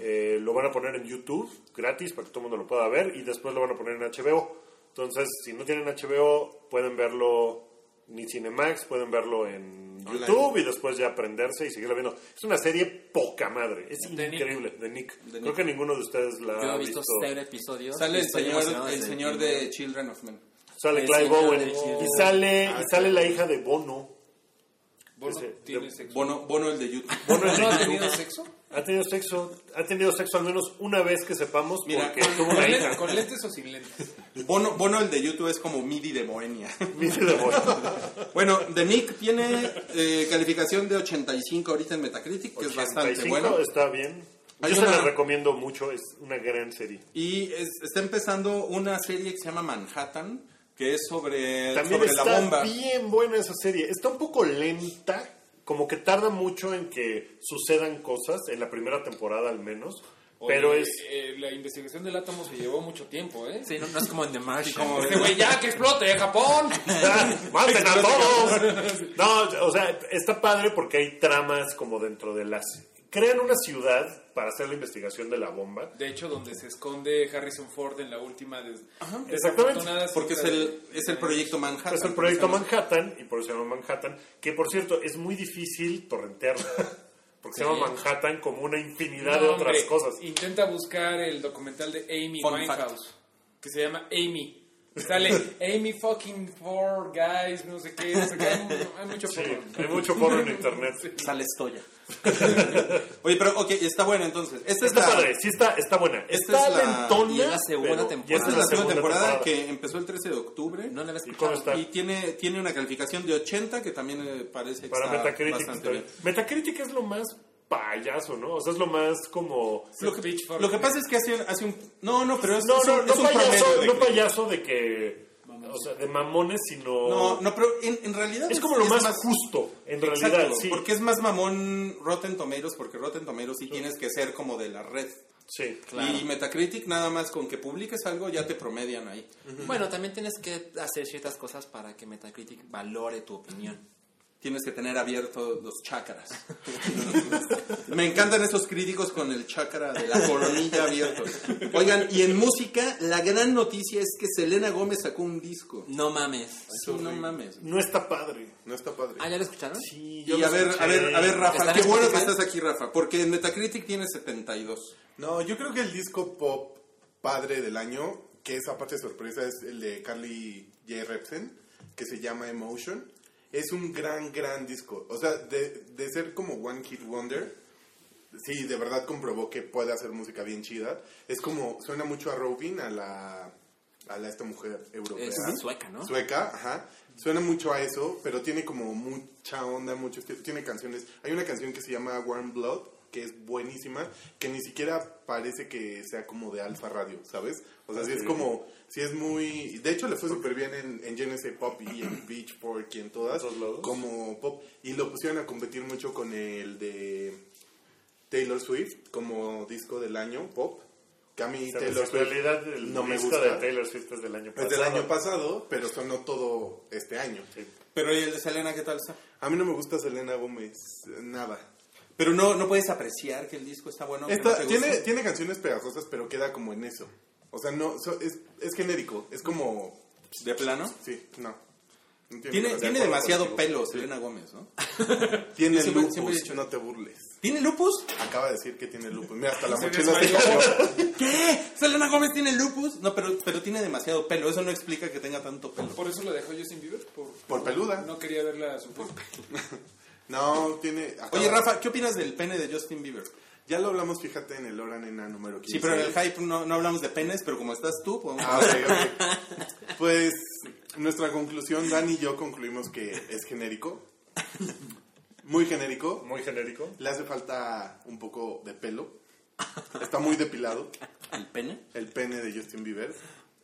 eh, lo van a poner en YouTube gratis para que todo el mundo lo pueda ver y después lo van a poner en HBO. Entonces, si no tienen HBO, pueden verlo ni Cinemax, pueden verlo en Online. YouTube y después ya aprenderse y seguirlo viendo. Es una serie poca madre, es De Nick. increíble, de Nick. De Creo Nick. que ninguno de ustedes la Yo ha he visto visto. cero episodios. Sale el señor, el señor de Children of Men. Sale Clive Owen y sale, Ah, y sale sí. la hija de Bono. Bono Ese- tiene de- sexo. Bono, Bono el de YouTube. Bono es de ¿No ha tenido sexo? Ha tenido sexo, ha tenido sexo al menos una vez que sepamos Mira, porque tuvo ¿Con, una lentes, hija. ¿Con lentes o sin lentes? Bono, Bono el de YouTube es como MIDI de Moenia. Dice de Bono. bueno, The Nick tiene eh, calificación de 85 ahorita en Metacritic, que es bastante 85 bueno. está bien. Hay Yo se una- la recomiendo mucho, es una gran serie. Y es- está empezando una serie que se llama Manhattan, que es sobre, También sobre está la bomba. bien buena esa serie. Está un poco lenta, como que tarda mucho en que sucedan cosas, en la primera temporada al menos. pero es... eh, la investigación del átomo se llevó mucho tiempo, ¿eh? Sí, no, no es como en The Martian. como- Este güey, ya que explote, Japón. ¡Maten a todos! No, o sea, está padre porque hay tramas como dentro de las... Crean una ciudad para hacer la investigación de la bomba. De hecho, donde se esconde Harrison Ford en la última des exactamente. desafortunada Porque es el, de- es el proyecto Manhattan. Es el proyecto. Manhattan, y por eso se llama Manhattan, que por cierto es muy difícil torrentearla, porque se Sí. llama Manhattan como una infinidad No, de otras hombre, cosas. Intenta buscar el documental de Amy Fun Winehouse, que se llama Amy. Sale Amy fucking four guys, no sé qué, no sé qué. Hay, hay mucho Sí, porno. hay mucho porno en internet. Sale Stoya. Oye, pero ok, está bueno entonces. Esta es Está la, padre, sí está, está buena. Esta está es la- lentona, y es la segunda temporada. y esta es la segunda temporada, que empezó el 13 de octubre. No la ¿Y? Y tiene, tiene una calificación de 80 que también eh, parece que Para está Metacritic. bastante está bien. bien. Metacritic es lo más payaso, ¿no? O sea, es lo más como... Lo que, Pitchfork. lo que pasa es que hace, hace un... No, no, pero es, No, es no, un, no es un payaso, promedio de no payaso de que... O sea, de mamones, sino... No, no, pero en, en realidad es como lo más, justo, en Exacto, realidad, sí. porque es más mamón Rotten Tomatoes, porque Rotten Tomatoes sí tienes que ser como de la red. Sí. Y Metacritic nada más con que publiques algo ya te promedian ahí. Bueno, también tienes que hacer ciertas cosas para que Metacritic valore tu opinión. Tienes que tener abiertos los chakras. Me encantan esos críticos con el chakra de la coronilla abierto. Oigan, y en música, la gran noticia es que Selena Gómez sacó un disco. No mames. Sí, no mames. No está padre. No está padre. Ah, ¿ya lo escucharon? Sí, Y a ver, a ver, a ver, Rafa, ¿Están qué en bueno que estás aquí, Rafa, porque en Metacritic tiene 72. No, yo creo que el disco pop padre del año, que es aparte de sorpresa, es el de Carly J. Repsen, que se llama Emotion. Es un gran, gran disco. O sea, de, de ser como One Hit Wonder, sí, de verdad comprobó que puede hacer música bien chida. Es como, suena mucho a Robin, a la, a la esta mujer europea. Es sueca, ¿no? Sueca, ajá. Suena mucho a eso, pero tiene como mucha onda, mucho estilo. Tiene canciones. Hay una canción que se llama Warm Blood, que es buenísima, que ni siquiera parece que sea como de Alfa Radio, ¿sabes? O sea, sí es como, sí es muy... De hecho, le fue súper bien en, en GNC Pop y en Beachport y en todas, ¿Todos lados? como pop. Y lo pusieron a competir mucho con el de Taylor Swift, como disco del año, pop. Que a mí O sea, Taylor en Swift realidad el no me disco gusta. de Taylor Swift es del año Es pasado. del año pasado, pero sonó todo este año. Sí. Pero ¿y el de Selena qué tal está? A mí no me gusta Selena Gómez, nada. Pero no, no puedes apreciar que el disco está bueno. Esta- no tiene, tiene canciones pegajosas, pero queda como en eso. O sea, no, so- es, es genérico, es como... ¿De plano? Sí, no. No Tiene, tiene demasiado pelo Selena Gómez, ¿no? Tiene siempre- lupus, siempre he dicho- no te burles. ¿Tiene lupus? Acaba de decir que tiene lupus. Mira, hasta la mochila se cayó. ¿Qué? ¿Selena Gómez tiene lupus? No, pero, pero tiene demasiado pelo. Eso no explica que tenga tanto pelo. Por eso lo dejó Justin Bieber. Por, Por peluda. No quería verla su No, tiene... acaba- Oye, Rafa, ¿qué opinas del pene de Justin Bieber? Ya lo hablamos, fíjate, en el Hora Nena número 15. Sí, pero en el hype no, no hablamos de penes, pero como estás tú, podemos Ah, ok, ok. Pues nuestra conclusión, Dan y yo concluimos que es genérico. Muy genérico. Muy genérico. Le hace falta un poco de pelo. Está muy depilado ¿El pene? el pene de Justin Bieber.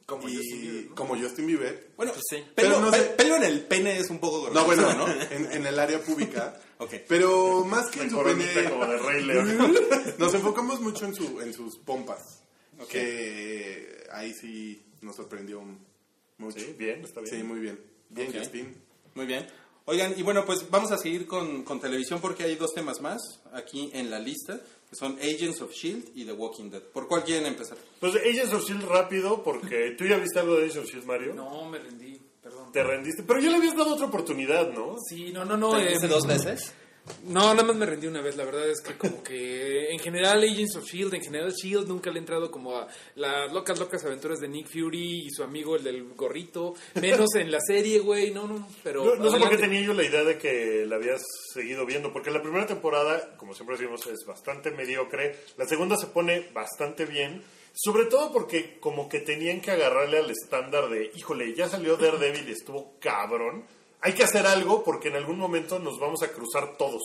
Como Y Justin Bieber, ¿no? como Justin Bieber. Bueno, Pues sí. pelo, Pero no sé- pe- pelo en el pene es un poco grosero, No, bueno, ¿no? En, en el área pública. Ok. Pero más que en su pene. como de Rey León. Nos enfocamos mucho en, su, en sus pompas. Que ahí sí nos sorprendió mucho. Sí, bien, está bien. Sí, muy bien. Bien, Ok. Justin. Muy bien. Oigan, y bueno, pues vamos a seguir con, con televisión porque hay dos temas más aquí en la lista, que son Agents of S.H.I.E.L.D. y The Walking Dead. ¿Por cuál quieren empezar? Pues Agents of S.H.I.E.L.D. rápido, porque tú ya viste algo de Agents of S.H.I.E.L.D., Mario. No, me rendí. Perdón. Te rendiste. Pero ya le habías dado otra oportunidad, ¿no? Sí, no, no, no. ¿Te eh, dice dos veces? No, nada más me rendí una vez. La verdad es que como que en general Agents of S.H.I.E.L.D., en general S.H.I.E.L.D. nunca le ha entrado como a las locas, locas aventuras de Nick Fury y su amigo el del gorrito. Menos en la serie, güey. No, no, pero... No, no sé por qué tenía yo la idea de que la habías seguido viendo, porque la primera temporada, como siempre decimos, es bastante mediocre. La segunda se pone bastante bien, sobre todo porque como que tenían que agarrarle al estándar de, híjole, ya salió Daredevil y estuvo cabrón. Hay que hacer algo porque en algún momento nos vamos a cruzar todos.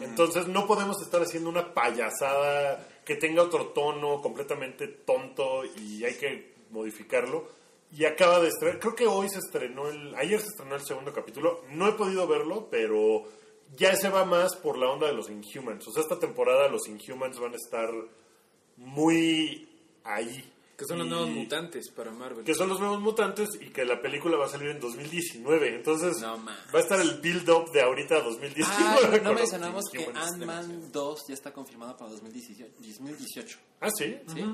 Entonces no podemos estar haciendo una payasada que tenga otro tono completamente tonto y hay que modificarlo. Y acaba de estrenar, creo que hoy se estrenó el, ayer se estrenó el segundo capítulo, no he podido verlo, pero ya se va más por la onda de los Inhumans. O sea, esta temporada los Inhumans van a estar muy ahí. Que son los nuevos mutantes para Marvel. Que son los nuevos mutantes y que la película va a salir en 2019. Entonces No, va a estar el build-up de ahorita a 2019. Ah, no mencionamos que. Ant-Man 2 ya está confirmado para 2018. 2018. Ah, sí. ¿Sí?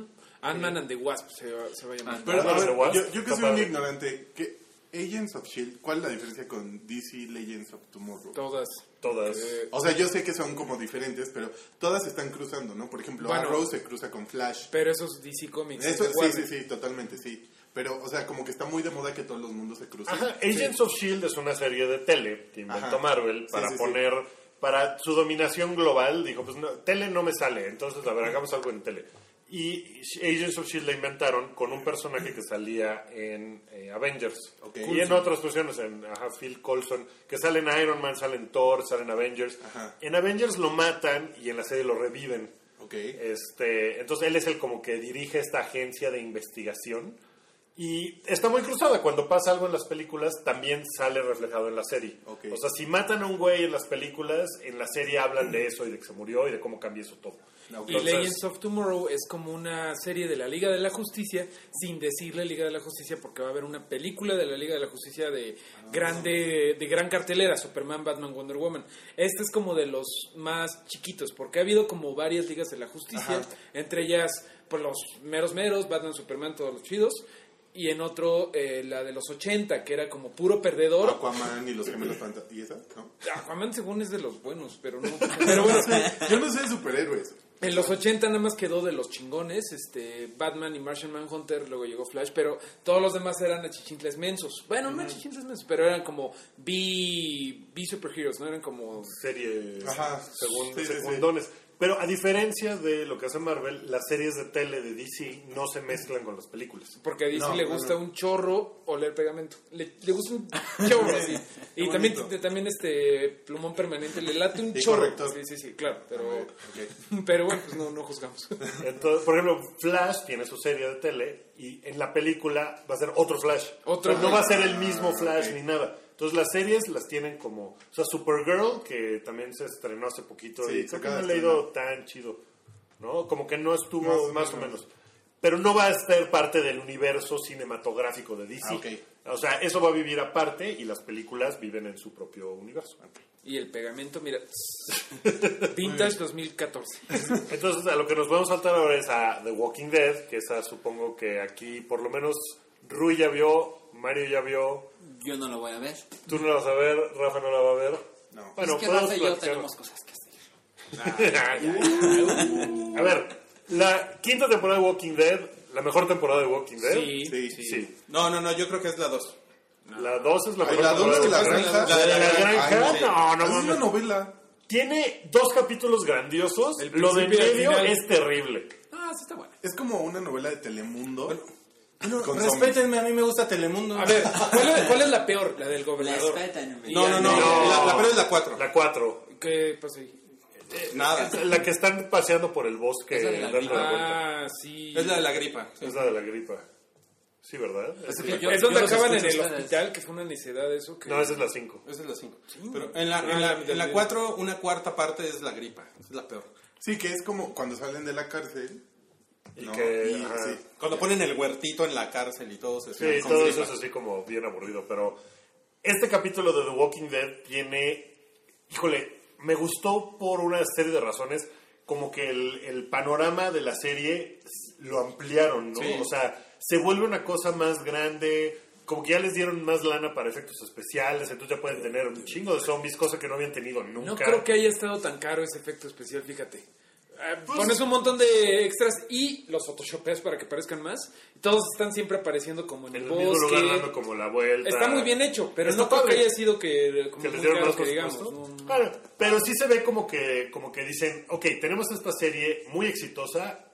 Ant-Man and the Wasp se va, se va a llamar. Pero, a ver, yo, yo que soy un ignorante, ¿qué, Agents of S.H.I.E.L.D., ¿cuál es la diferencia con DC Legends of Tomorrow? Todas. Todas. Eh, O sea, yo sé que son como diferentes, pero todas se están cruzando, ¿no? Por ejemplo, Bueno. Arrow se cruza con Flash. pero esos DC Comics. Eso, sí, Warner. sí, sí, totalmente, sí. Pero, o sea, como que está muy de moda que todos los mundos se crucen. Ajá, Agents of Shield es una serie de tele que inventó Ajá. Marvel Sí, para sí, sí. poner, para su dominación global, dijo, pues no, tele no me sale, entonces a ver, hagamos algo en tele. Y Agents of Shield la inventaron con un personaje que salía en eh, Avengers. Ok. Y en otras versiones, en ajá, Phil Coulson, que sale en Iron Man, sale en Thor, sale en Avengers. Ajá. En Avengers lo matan y en la serie lo reviven. Ok. Este, entonces él es el como que dirige esta agencia de investigación y está muy cruzada. Cuando pasa algo en las películas, también sale reflejado en la serie. Ok. O sea, si matan a un güey en las películas, en la serie hablan de eso y de que se murió y de cómo cambió eso todo. Y Legends of Tomorrow es como una serie de la Liga de la Justicia, sin decirle Liga de la Justicia, porque va a haber una película de la Liga de la Justicia de grande, de gran cartelera, Superman, Batman, Wonder Woman. Este es como de los más chiquitos, porque ha habido como varias ligas de la justicia, Ajá. entre ellas pues los meros meros, Batman, Superman, todos los chidos. Y en otro, eh, la de los 80, que era como puro perdedor. Aquaman y los gemelos fantasmas. ¿Y esa? ¿No? Aquaman según es de los buenos, pero no. Pero bueno, Yo no sé de superhéroes. En los 80 nada más quedó de los chingones, este, Batman y Martian Manhunter, luego llegó Flash, pero todos los demás eran achichincles mensos. Bueno, no achichincles mensos, pero eran como B, B superheroes, ¿no? Eran como... Series Ajá. segun- Sí, sí, sí. Pero a diferencia de lo que hace Marvel, las series de tele de DC no se mezclan con las películas. Porque a DC No, le gusta no. un chorro oler pegamento. Le, le gusta un chorro, así. Y también, también este plumón permanente le late un Y chorro. Sí, sí, sí, claro. Pero, pero bueno, pues no, no juzgamos. Entonces, por ejemplo, Flash tiene su serie de tele y en la película va a ser otro Flash. Otro no Flash. va a ser el mismo Flash ok. ni nada. Entonces las series las tienen como... O sea, Supergirl, que también se estrenó hace poquito Sí, y creo que no le ha ido tan chido. ¿No? Como que no estuvo Más más, o o menos. menos. Pero no va a ser parte del universo cinematográfico de DC. Ah, ok. O sea, eso va a vivir aparte y las películas viven en su propio universo. Y el pegamento, mira, Vintage 2014. Entonces, a lo que nos podemos saltar ahora es a The Walking Dead, que esa supongo que aquí por lo menos Rui ya vio, Mario ya vio, Yo no lo voy a ver. tú no la vas a ver, Rafa no la va a ver. No. Bueno, es que Rafa y yo tenemos cosas que hacer. Ya, ya, ya. A ver, la quinta temporada de Walking Dead, la mejor temporada de Walking Dead. Sí. Sí. Sí. No, no, no, yo creo que es la 2. La 2 es la mejor la dos de la temporada granja. La de la granja, Ay, no, no Es una novela. Tiene dos capítulos grandiosos. El Lo de medio final. es terrible. Ah, sí está bueno. Es como una novela de Telemundo. Bueno, Con respétenme, a mí me gusta Telemundo. A ver, ¿cuál es, cuál es la peor? La del gobernador. Respétenme. No, no, no, No. La, la peor es la 4. La 4. ¿Qué pasa ahí? Nada. La que están paseando por el bosque Es la de la dando la vuelta. Ah, sí. Es la de la gripa. sí. Es la de la gripa. Sí, ¿verdad? Es que yo- donde acaban en el hospital, que fue una necedad eso. Que... No, esa es la 5. Esa es la 5. Pero en la, Ah, en la en. 4, una cuarta parte es la gripa. Es la peor. Sí, que es como cuando salen de la cárcel. Y ¿no? que... Y, ajá. sí. Cuando ponen el huertito en la cárcel y todo se Sí, todo eso es así como bien aburrido, pero este capítulo de The Walking Dead tiene, híjole, me gustó por una serie de razones, como que el, el panorama de la serie lo ampliaron, ¿no? Sí. O sea, se vuelve una cosa más grande, como que ya les dieron más lana para efectos especiales, entonces ya pueden tener un chingo de zombies, cosa que no habían tenido nunca. No creo que haya estado tan caro ese efecto especial, fíjate. Pues- Pones un montón de extras y los photoshopeas para que parezcan más. Todos están siempre apareciendo como en En el el mismo lugar dando bosque. como la vuelta. Está muy bien hecho, pero Está no creo que haya sido que, como que les dieron más que digamos. presupuesto. no, no. Claro, pero sí se ve como que, como que dicen, ok, tenemos esta serie muy exitosa,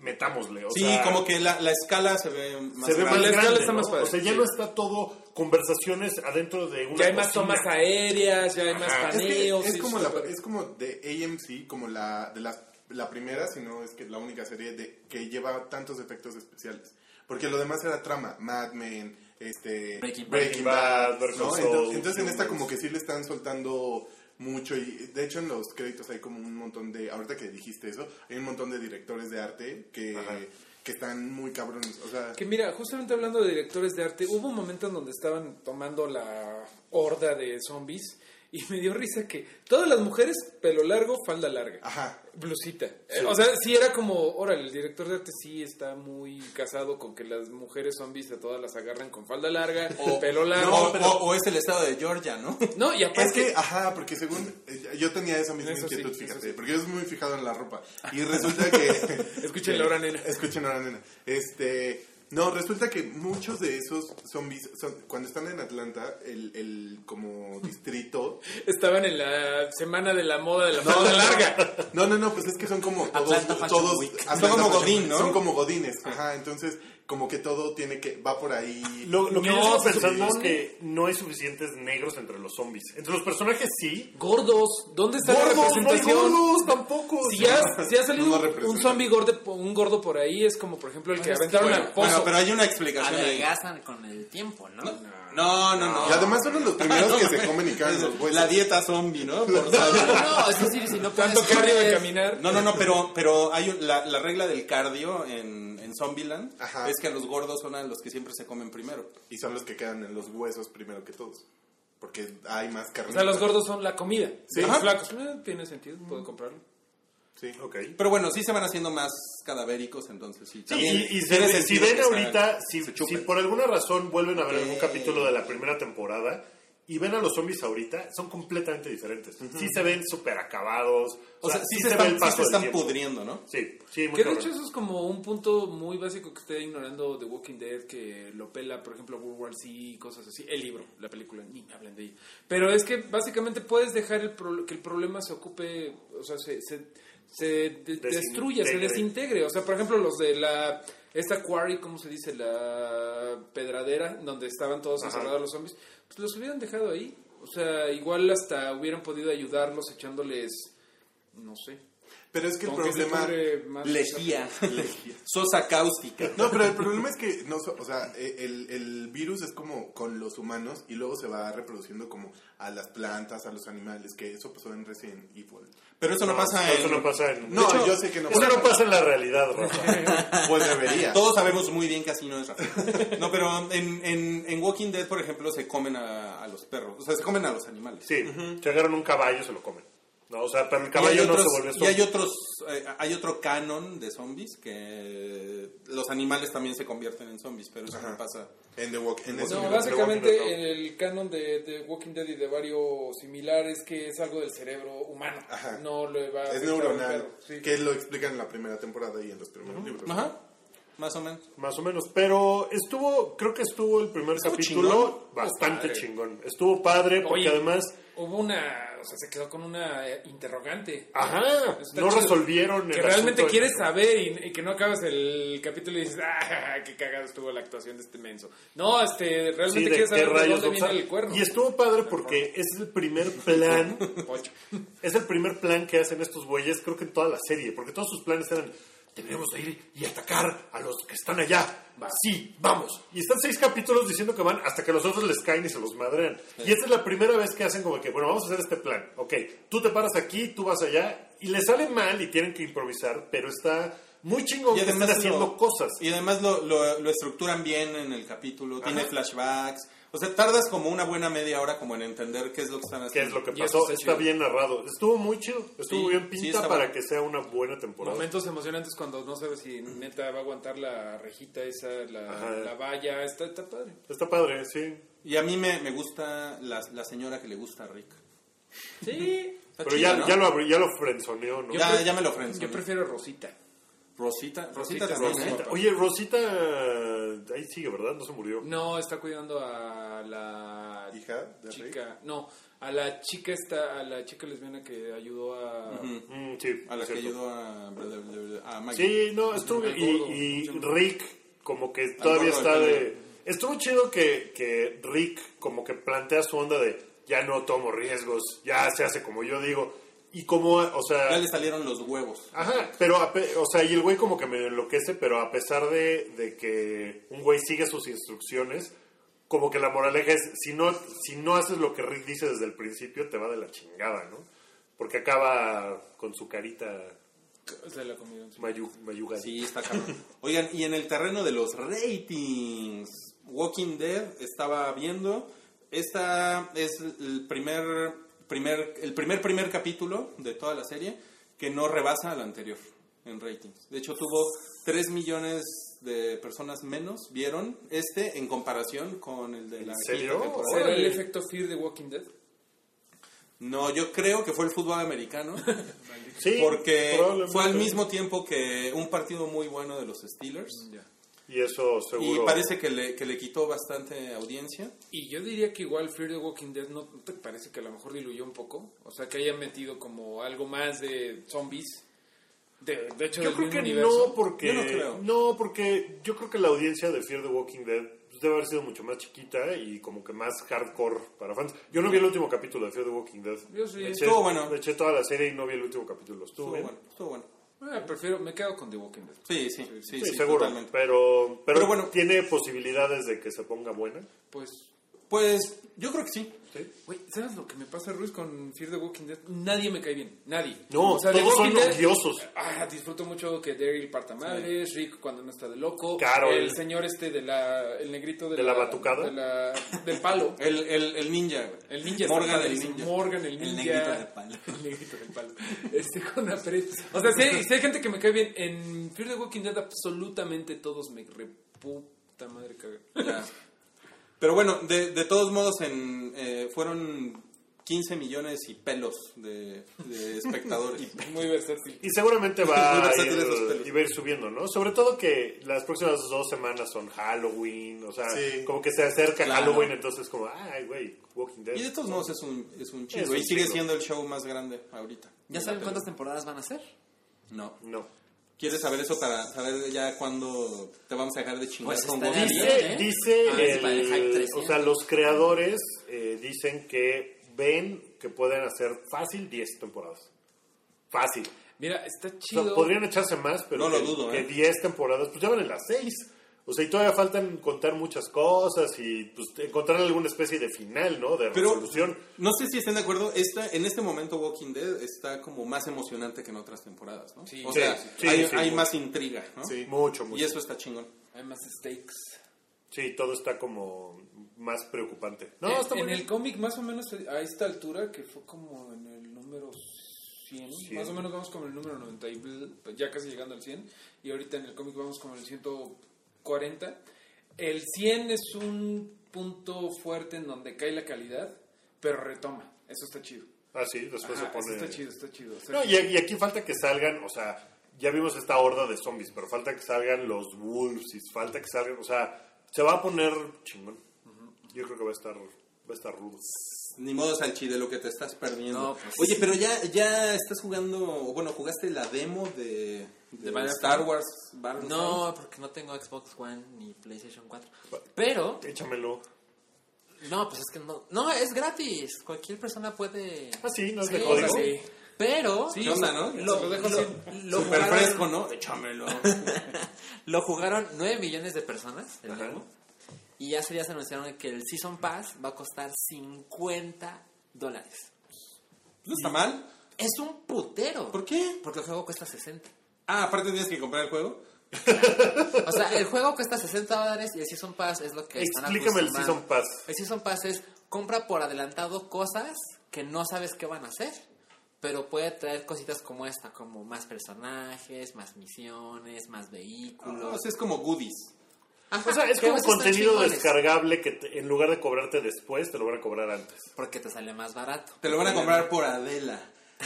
metámosle. O Sí, sea, como que la, la escala se ve más se ve más grande. la escala grande, está ¿no? más padre, O sea, ya sí. no está todo conversaciones adentro de una Ya hay más cocina. tomas aéreas, ya hay más Ajá. Es, que paneos. es como la, es como de AMC, como la de la, la primera, sino es que la única serie de que lleva tantos efectos especiales. Porque lo demás era trama, Mad Men, este Breaking Breaking Bad, Better ¿no? Entonces, en esta como que sí le están soltando mucho y de hecho en los créditos hay como un montón de, ahorita que dijiste eso, hay un montón de directores de arte que, Ajá. que están muy cabrones, o sea, Que mira, justamente hablando de directores de arte, hubo un momento en donde estaban tomando la horda de zombies y me dio risa que todas las mujeres, pelo largo, falda larga, ajá, blusita. Eh, o sea, sí era como, órale, el director de arte sí está muy casado con que las mujeres zombies a todas las agarran con falda larga, pelo largo. No, pero- o, o es el estado de Georgia, ¿no? no, y aparte... Es que, ajá, porque según eh, yo tenía esa misma Eso sí, inquietud, eso fíjate, sí. porque yo soy muy fijado en la ropa. Y resulta que. Escuchen la hora, nena. Escuchen ahora, nena. Este. No, resulta que muchos de esos zombies, son, cuando están en Atlanta, el, el como distrito... Estaban en la semana de la moda de la falda larga. No, no, no, pues es que son como todos... Atlanta Fashion todos Week. Atlanta Son como Fashion Godín, Week, ¿no? Son como godines, ajá, entonces como que todo tiene que... va por ahí... Lo, lo que No, yo se pensando es que no hay suficientes negros entre los zombies. Entre los personajes sí. Gordos, ¿dónde está la Gordos, no hay representación? gordos tampoco. Si ya, si ha salido No un- zombie gordo, un gordo por ahí, es como por ejemplo el que aventaron Bueno, al pozo. bueno, pero hay una explicación ahí. Adelgazan con el tiempo, ¿no? No, no, no. Y además son los primeros que se comen y caen los huesos. La dieta zombie, ¿no? Por No, no, es decir, si no puedes Tanto cardio de caminar. No, no, no, pero, pero hay un- la, la regla del cardio en, en Zombieland Ajá. es que los gordos son a los que siempre se comen primero. Y son los que quedan en los huesos primero que todos. Porque hay más carne. O sea, los gordos son la comida. Sí. Los flacos, eh, tiene sentido, puedo comprarlo. Sí. Ok. Pero bueno, sí se van haciendo más cadavéricos, entonces sí. Sí, y, y se- si ven ahorita, si, si por alguna razón vuelven a ver algún capítulo de la primera temporada y ven a los zombies ahorita, son completamente diferentes. Sí se ven súper acabados. O sea, sí, se ve están, el sí se están tiempo. pudriendo, ¿no? Sí, sí, muy Que de cabrón. hecho eso es como un punto muy básico que estoy ignorando de Walking Dead, que lo pela, por ejemplo, World War Z y cosas así. El libro, la película, ni me hablen de ella. Pero es que básicamente puedes dejar el pro- que el problema se ocupe, o sea, se, se, se de- destruya, se Desintegre. desintegre. O sea, por ejemplo, los de la... Esta quarry, ¿cómo se dice? La pedradera, donde estaban todos Ajá. encerrados los zombies. Pues los hubieran dejado ahí. O sea, igual hasta hubieran podido ayudarlos echándoles, no sé. Pero es que el que problema... pudre más- Lejía. Sosa cáustica. No, pero el problema es que, no, so- o sea, e- el, el virus es como con los humanos y luego se va reproduciendo como a las plantas, a los animales, que eso pasó en Resident Evil. Pero eso no, pasa Eso en... no pasa en... No, hecho, yo sé que no Eso no pasa en la realidad, Rafa. Pues debería. Todos sabemos muy bien que así no es Rafa. No, pero en, en, en Walking Dead, por ejemplo, se comen a, a los perros. O sea, se comen a los animales. Sí, se agarran un caballo y se lo comen. No, o sea, pero el caballo hay no otros, se vuelve y hay zombie. otros, eh, hay otro canon de zombies que los animales también se convierten en zombies, pero eso Ajá. no pasa. En The Walk, en ese No, básicamente Walking Dead, no. el canon de, de Walking Dead y de varios similares que es algo del cerebro humano. Ajal No le va a Es neuronal, sí. que lo explican en la primera temporada y en los primeros libros. Ajá, más o menos. Más o menos, pero estuvo, creo que estuvo el primer Estuvo capítulo chingón. bastante padre. chingón. Estuvo padre porque Oye. además, Hubo una, o sea, se quedó con una eh, interrogante. ajá, Está no chido. resolvieron el Que realmente quieres saber y, y que no acabas el capítulo y dices, ah, qué cagado estuvo la actuación de este menso. No, este, Sí, realmente de quieres saber de dónde viene el cuerno. Y estuvo padre porque es el primer plan, es el primer plan que hacen estos güeyes, creo que en toda la serie, porque todos sus planes eran, debemos de ir y atacar a los que están allá. Sí, vamos. Y están seis capítulos diciendo que van hasta que los otros les caen y se los madrean. Y esta es la primera vez que hacen como que, bueno, vamos a hacer este plan. Ok, tú te paras aquí, tú vas allá, y les sale mal y tienen que improvisar, pero está muy chingón que están haciendo lo- cosas. Y además lo, lo, lo estructuran bien en el capítulo, tiene flashbacks. O sea, tardas como una buena media hora como en entender qué es lo que están ¿Qué haciendo. es lo que pasó? está bien narrado. Estuvo muy chido. Estuvo Sí, bien pinta para bueno. que sea una buena temporada. Momentos emocionantes cuando no sabes si neta va a aguantar la rejita esa, la, la valla, está, está padre. Está padre, sí. Y a mí me, me gusta la, la señora que le gusta a Rick. Sí. Pero ya, ¿no? ya, lo, ya lo frenzoneó, ¿no? Ya, ya me lo ofreció. Yo prefiero Rosita. Rosita, Rosita, Rosita, también, Rosita. ¿eh? Rosita. Oye, Rosita, ahí sigue, ¿verdad? No se murió. No, está cuidando a la Hija de chica. No, a la chica esta, a la chica lesbiana que ayudó a. Mm, sí, A la que ayudó a, a Maggie. Sí, no, estuvo y, y. Rick como que todavía está de... Estuvo chido que, que Rick como que plantea su onda de ya no tomo riesgos, ya se hace como yo digo. Y como, o sea... Ya le salieron los huevos. Ajá, pero, a pe- o sea, y el güey como que me enloquece, pero a pesar de, de que un güey sigue sus instrucciones, como que la moraleja es, si no, si no haces lo que Rick dice desde el principio, te va de la chingada, ¿no? Porque acaba con su carita Se la comió. mayu. Sí, está cabrón. Oigan, y en el terreno de los ratings, Walking Dead estaba viendo, esta es el primer, primer, el primer primer capítulo de toda la serie que no rebasa al anterior en ratings. De hecho, tuvo 3 millones de personas menos vieron este en comparación con el de la serio? quinta temporada. ¿Será el efecto Fear de Walking Dead? No, yo creo que fue el fútbol americano. Sí, Porque fue al mismo tiempo que un partido muy bueno de los Steelers. Ya. Y eso seguro. Y parece que le, que le quitó bastante audiencia. Y yo diría que igual Fear the Walking Dead no te parece que a lo mejor diluyó un poco. O sea, que haya metido como algo más de zombies. De, de hecho, Yo del creo mismo que universo. no, porque. Yo no creo. no, porque yo creo que la audiencia de Fear the Walking Dead pues, debe haber sido mucho más chiquita y como que más hardcore para fans. Yo no vi el último capítulo de Fear the Walking Dead. Yo sí. Me eché, Estuvo bueno. me eché toda la serie y no vi el último capítulo. Estuvo, Estuvo bueno, estuvo bueno. Ah, prefiero, me quedo con The Walking Dead. Sí, sí, sí, Sí, sí, seguro. totalmente. Pero, pero, Pero bueno. tiene posibilidades de que se ponga buena. Pues, Pues yo creo que sí. ¿sí? güey, ¿sabes lo que me pasa, Ruiz, con Fear the Walking Dead? Nadie me cae bien. Nadie. No, The todos son odiosos. Ah, disfruto mucho que Daryl parta madres, Rick cuando no está de loco, Carol. el señor este de la, el negrito de, ¿De la batucada? de la- del palo, El, el, el ninja, güey. el ninja, está Morgan el ninja. Morgan el El ninja, negrito del palo. el negrito del palo, este con la pared. O sea, si hay, si hay gente que me cae bien en Fear the Walking Dead, absolutamente todos me reputa madre cagan. Pero bueno, de, de todos modos, en, eh, fueron 15 millones y pelos de, de espectadores. Muy versátil. Y seguramente va a, ir, y va a ir subiendo, ¿no? Sobre todo que las próximas dos semanas son Halloween, o sea, Sí. como que se acerca Claro. Halloween, entonces como, ay, güey, Walking Dead. Y de todos modos es un, es un Es un Y sigue chingo. siendo el show más grande ahorita. ¿Ya saben cuántas temporadas van a ser? No. No. ¿Quieres saber eso para saber ya cuándo te vamos a dejar de chingar Pues con bien? Dice, ¿eh? dice A ver si para el hype el- 300. o sea, los creadores eh, dicen que ven que pueden hacer fácil 10 temporadas. Fácil. Mira, está O sea, chido. podrían echarse más, pero No lo que, dudo, que ¿eh? 10 temporadas, pues ya van en las 6. O sea, y todavía faltan contar muchas cosas y pues, encontrar alguna especie de final, ¿no? De Pero resolución. no sé si estén de acuerdo, esta, en este momento Walking Dead está como más emocionante que en otras temporadas, ¿no? Sí. o Sí, sea, sí, hay, sí, hay mucho. más intriga, ¿no? Sí. Mucho, mucho. Y eso está chingón. Hay más stakes. Sí, todo está como más preocupante. No, en, está muy en bien. el cómic, más o menos a esta altura, que fue como en el número 100, Cien. más o menos vamos como en el número 90, y ya casi llegando al 100, y ahorita en el cómic vamos como en el 140. El 100 es un punto fuerte en donde cae la calidad, pero retoma. Eso está chido. Ah, sí, después Ajá, se eso pone... está chido, está chido. No, y, y aquí falta que salgan, o sea, ya vimos esta horda de zombies, pero falta que salgan los wolves y falta que salgan, o sea, se va a poner chingón. Yo creo que va a estar, va a estar rudo. Ni modo, Salchi, de lo que te estás perdiendo. No, pues- Oye, pero ya, ya estás jugando, o bueno, jugaste la demo de, de Battlefront? Star Wars. No, porque no tengo Xbox One ni PlayStation 4. Pero, Échamelo. no, pues es que no. No, es gratis. Cualquier persona puede. Ah, sí, no es de código. sí. Pero. Sí, ¿Qué onda, o sea, no? Lo, lo lo- jugaron- fresco, ¿no? Échamelo. Lo jugaron 9 millones de personas, el demo. Y hace días anunciaron que el Season Pass va a costar 50 dólares. ¿No está mal? Es un putero. ¿Por qué? Porque el juego cuesta 60. Ah, aparte tienes que comprar el juego. O sea, el juego cuesta 60 dólares y el Season Pass es lo que están Explícame el. Season Pass. El Season Pass es compra por adelantado cosas que no sabes qué van a hacer. Pero puede traer cositas como esta, como más personajes, más misiones, más vehículos. O sea, es como goodies. Ajá, O sea, es como contenido descargable que te- en lugar de cobrarte después, te lo van a cobrar antes. Porque te sale más barato. Te lo van a comprar por Adela.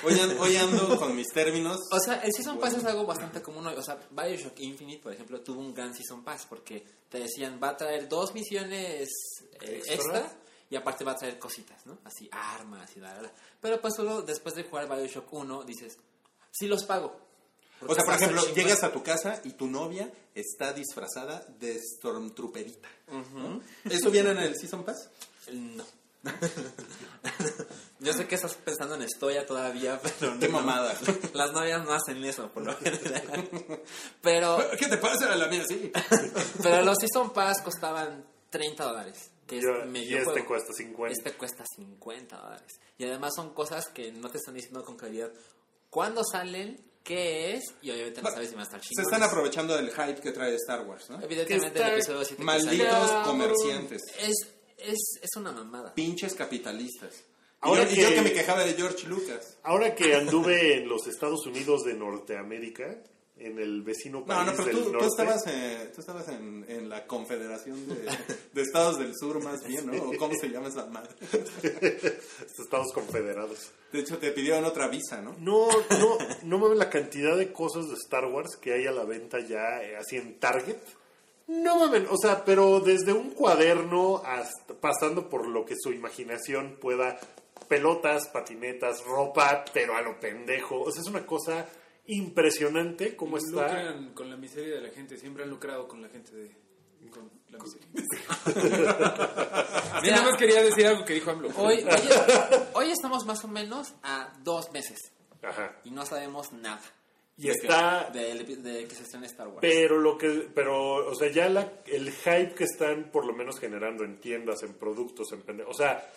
Hoy, an- hoy ando con mis términos. O sea, el Season Pass es algo bastante común. hoy. O sea, Bioshock Infinite, por ejemplo, tuvo un gran Season Pass porque te decían, va a traer dos misiones eh, Extra. y aparte va a traer cositas, ¿no? Así, armas y la. Pero pues solo después de jugar Bioshock 1 dices, sí los pago. O sea, por ejemplo, llegas a tu casa y tu novia está disfrazada de Stormtrooperita. ¿no? ¿Eso viene en el Season Pass? No. Yo sé que estás pensando en Estoya todavía, pero Qué no. mamada. Las novias no hacen eso, por lo general. Pero, ¿Qué te pasa? La mía sí. pero los Season Pass costaban 30 dólares. Que es Ya- medio y este juego. cuesta 50. Este cuesta 50 dólares. Y además son cosas que no te están diciendo con claridad cuándo salen, qué es, y obviamente no sabes si van a estar Se están aprovechando del hype que trae Star Wars, ¿no? Evidentemente el episodio 7 que Malditos comerciantes. Es, es, es una mamada. Pinches capitalistas. Y Ahora yo, y yo que- que me quejaba de George Lucas. Ahora que anduve en los Estados Unidos de Norteamérica, en el vecino No, país no, pero del tú, tú norte, estabas, eh, tú estabas en, en la Confederación de, de Estados del Sur, más bien, ¿no? ¿O cómo se llama esa madre? Estados Confederados. De hecho, te pidieron otra visa, ¿no? No, no, no mames la cantidad de cosas de Star Wars que hay a la venta ya, eh, así en Target, No mamen, o sea, pero desde un cuaderno hasta pasando por lo que su imaginación pueda, pelotas, patinetas, ropa, pero a lo pendejo. O sea, es una cosa impresionante cómo está. Lucran con la miseria de la gente, siempre han lucrado con la gente de... Con la miseria. Nada más quería decir algo que dijo AMLO. Hoy, hoy, hoy estamos más o menos a dos meses Ajá. y no sabemos nada. Y está De, de, de que se estrene Star Wars. Pero lo que, pero, o sea, ya la- el hype que están por lo menos generando en tiendas, en productos, en o sea,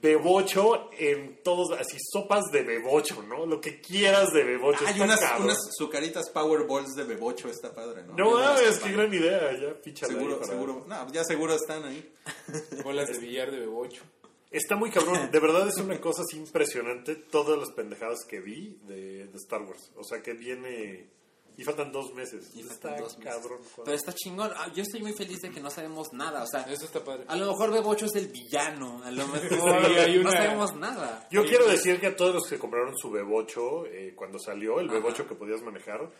bebocho en todos, así sopas de bebocho, ¿no? Lo que quieras de bebocho. Hay unas, unas sucaritas Power Balls de bebocho, está padre, ¿no? No qué compro. gran idea, ya píchala Seguro, para- seguro. No, ya seguro están ahí. Bolas de billar de bebocho. Está muy cabrón, de verdad es una cosa así impresionante todas las pendejadas que vi de, de Star Wars. O sea, que viene y faltan dos meses. Y está faltan dos meses. cabrón. Pero está chingón. Ah, Yo estoy muy feliz de que no sabemos nada. O sea, Eso está padre. a lo mejor Bebocho es el villano. A lo mejor Sí, hay no sabemos nada. Yo quiero decir que a todos los que compraron su bebocho eh, cuando salió, el bebocho que podías manejar,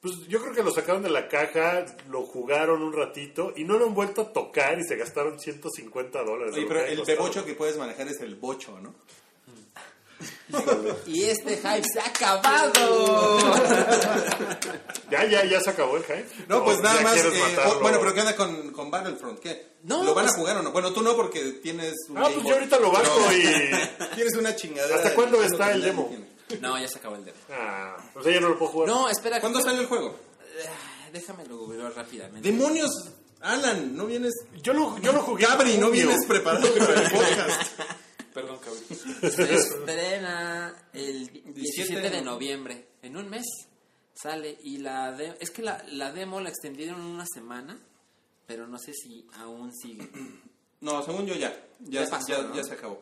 pues yo creo que lo sacaron de la caja, lo jugaron un ratito y no lo han vuelto a tocar y se gastaron 150 dólares. de Oye, pero el costado. bebocho que puedes manejar es el bocho, ¿no? Y este hype se ha acabado. Ya, ya, ya se acabó el hype. No, pues ¿O nada más. eh, bueno, pero ¿qué onda con, con Battlefront? ¿Qué? No, ¿Lo van pues- a jugar o no? Bueno, tú no porque tienes un. Ah, pues yo ahorita lo bajo No, y... Tienes una chingadera. ¿Hasta cuándo está el de- demo? tiene. No, ya se acabó el demo. Ah, o sea, ya no lo puedo jugar. No, espera. ¿Cuándo sale el juego? Ah, Déjame lo googlear rápidamente. ¡Demonios! Alan, no vienes. Yo lo, yo lo jugué. Gabri, no vienes preparado para el podcast. Perdón, cabrón. Se estrena el 17 17 de noviembre. En un mes sale. Y la de- es que la, la demo la extendieron una semana. Pero no sé si aún sigue. No, según yo ya. Ya, pasó, ya, ¿no? ya se acabó.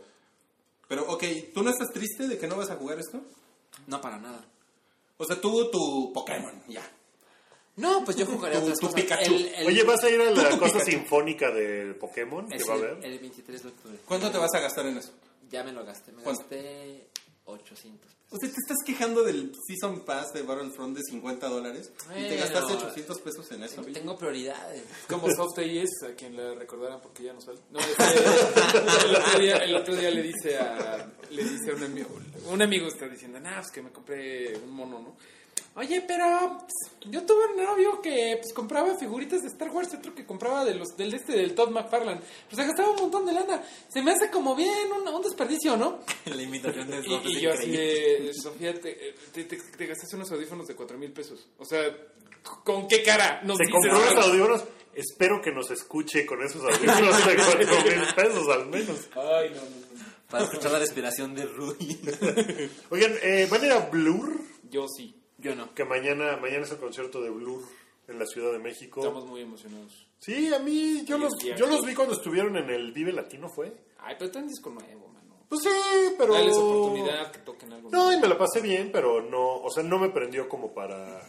Pero, ok, ¿tú no estás triste de que no vas a jugar esto? No para nada. O sea, tú, tu Pokémon, ya. No, pues yo jugaré Tu- otras tu cosas. Pikachu. El- el- Oye, ¿vas a ir a la cosa Pikachu. sinfónica de Pokémon que es va a el- haber? El 23 de octubre. ¿Cuánto te vas a gastar en eso? Ya me lo gasté. Me ¿Cuánto? gasté 800 pesos. O sea, te estás quejando del Season Pass de Battlefront de 50 dólares y te Bueno. gastaste 800 pesos en eso. Tengo prioridades. Como Soft es a quien la recordaran porque ya no sale. No, este, el, otro día, el otro día le dice a le dice a un amigo, un amigo está diciendo, nah, pues que me compré un mono, ¿no? Oye, pero pues, yo tuve un novio que pues compraba figuritas de Star Wars, otro que compraba de los del este del Todd McFarlane. Pues se gastaba un montón de lana. Se me hace como bien un, un desperdicio, ¿no? La imitación de Y, y yo así de, Sofía, te, te, te- te gastaste unos audífonos de 4 mil pesos. O sea, ¿con qué cara nos dices compró los audífonos. Espero que nos escuche con esos audífonos de 4 mil pesos al menos. Ay, no, no, no. Para escuchar la respiración de Rudy. Oigan, eh, ¿van a ir a Blur? Yo sí. Yo no. Que mañana, mañana es el concierto de Blur en la Ciudad de México. Estamos muy emocionados. Sí, a mí, yo los, yo vi cuando estuvieron en el Vive Latino, ¿fue? Ay, pero está en disco nuevo, mano. Pues sí, pero... Dales oportunidad que toquen algo. No, nuevo. y me la pasé bien, pero no, o sea, no me prendió como para,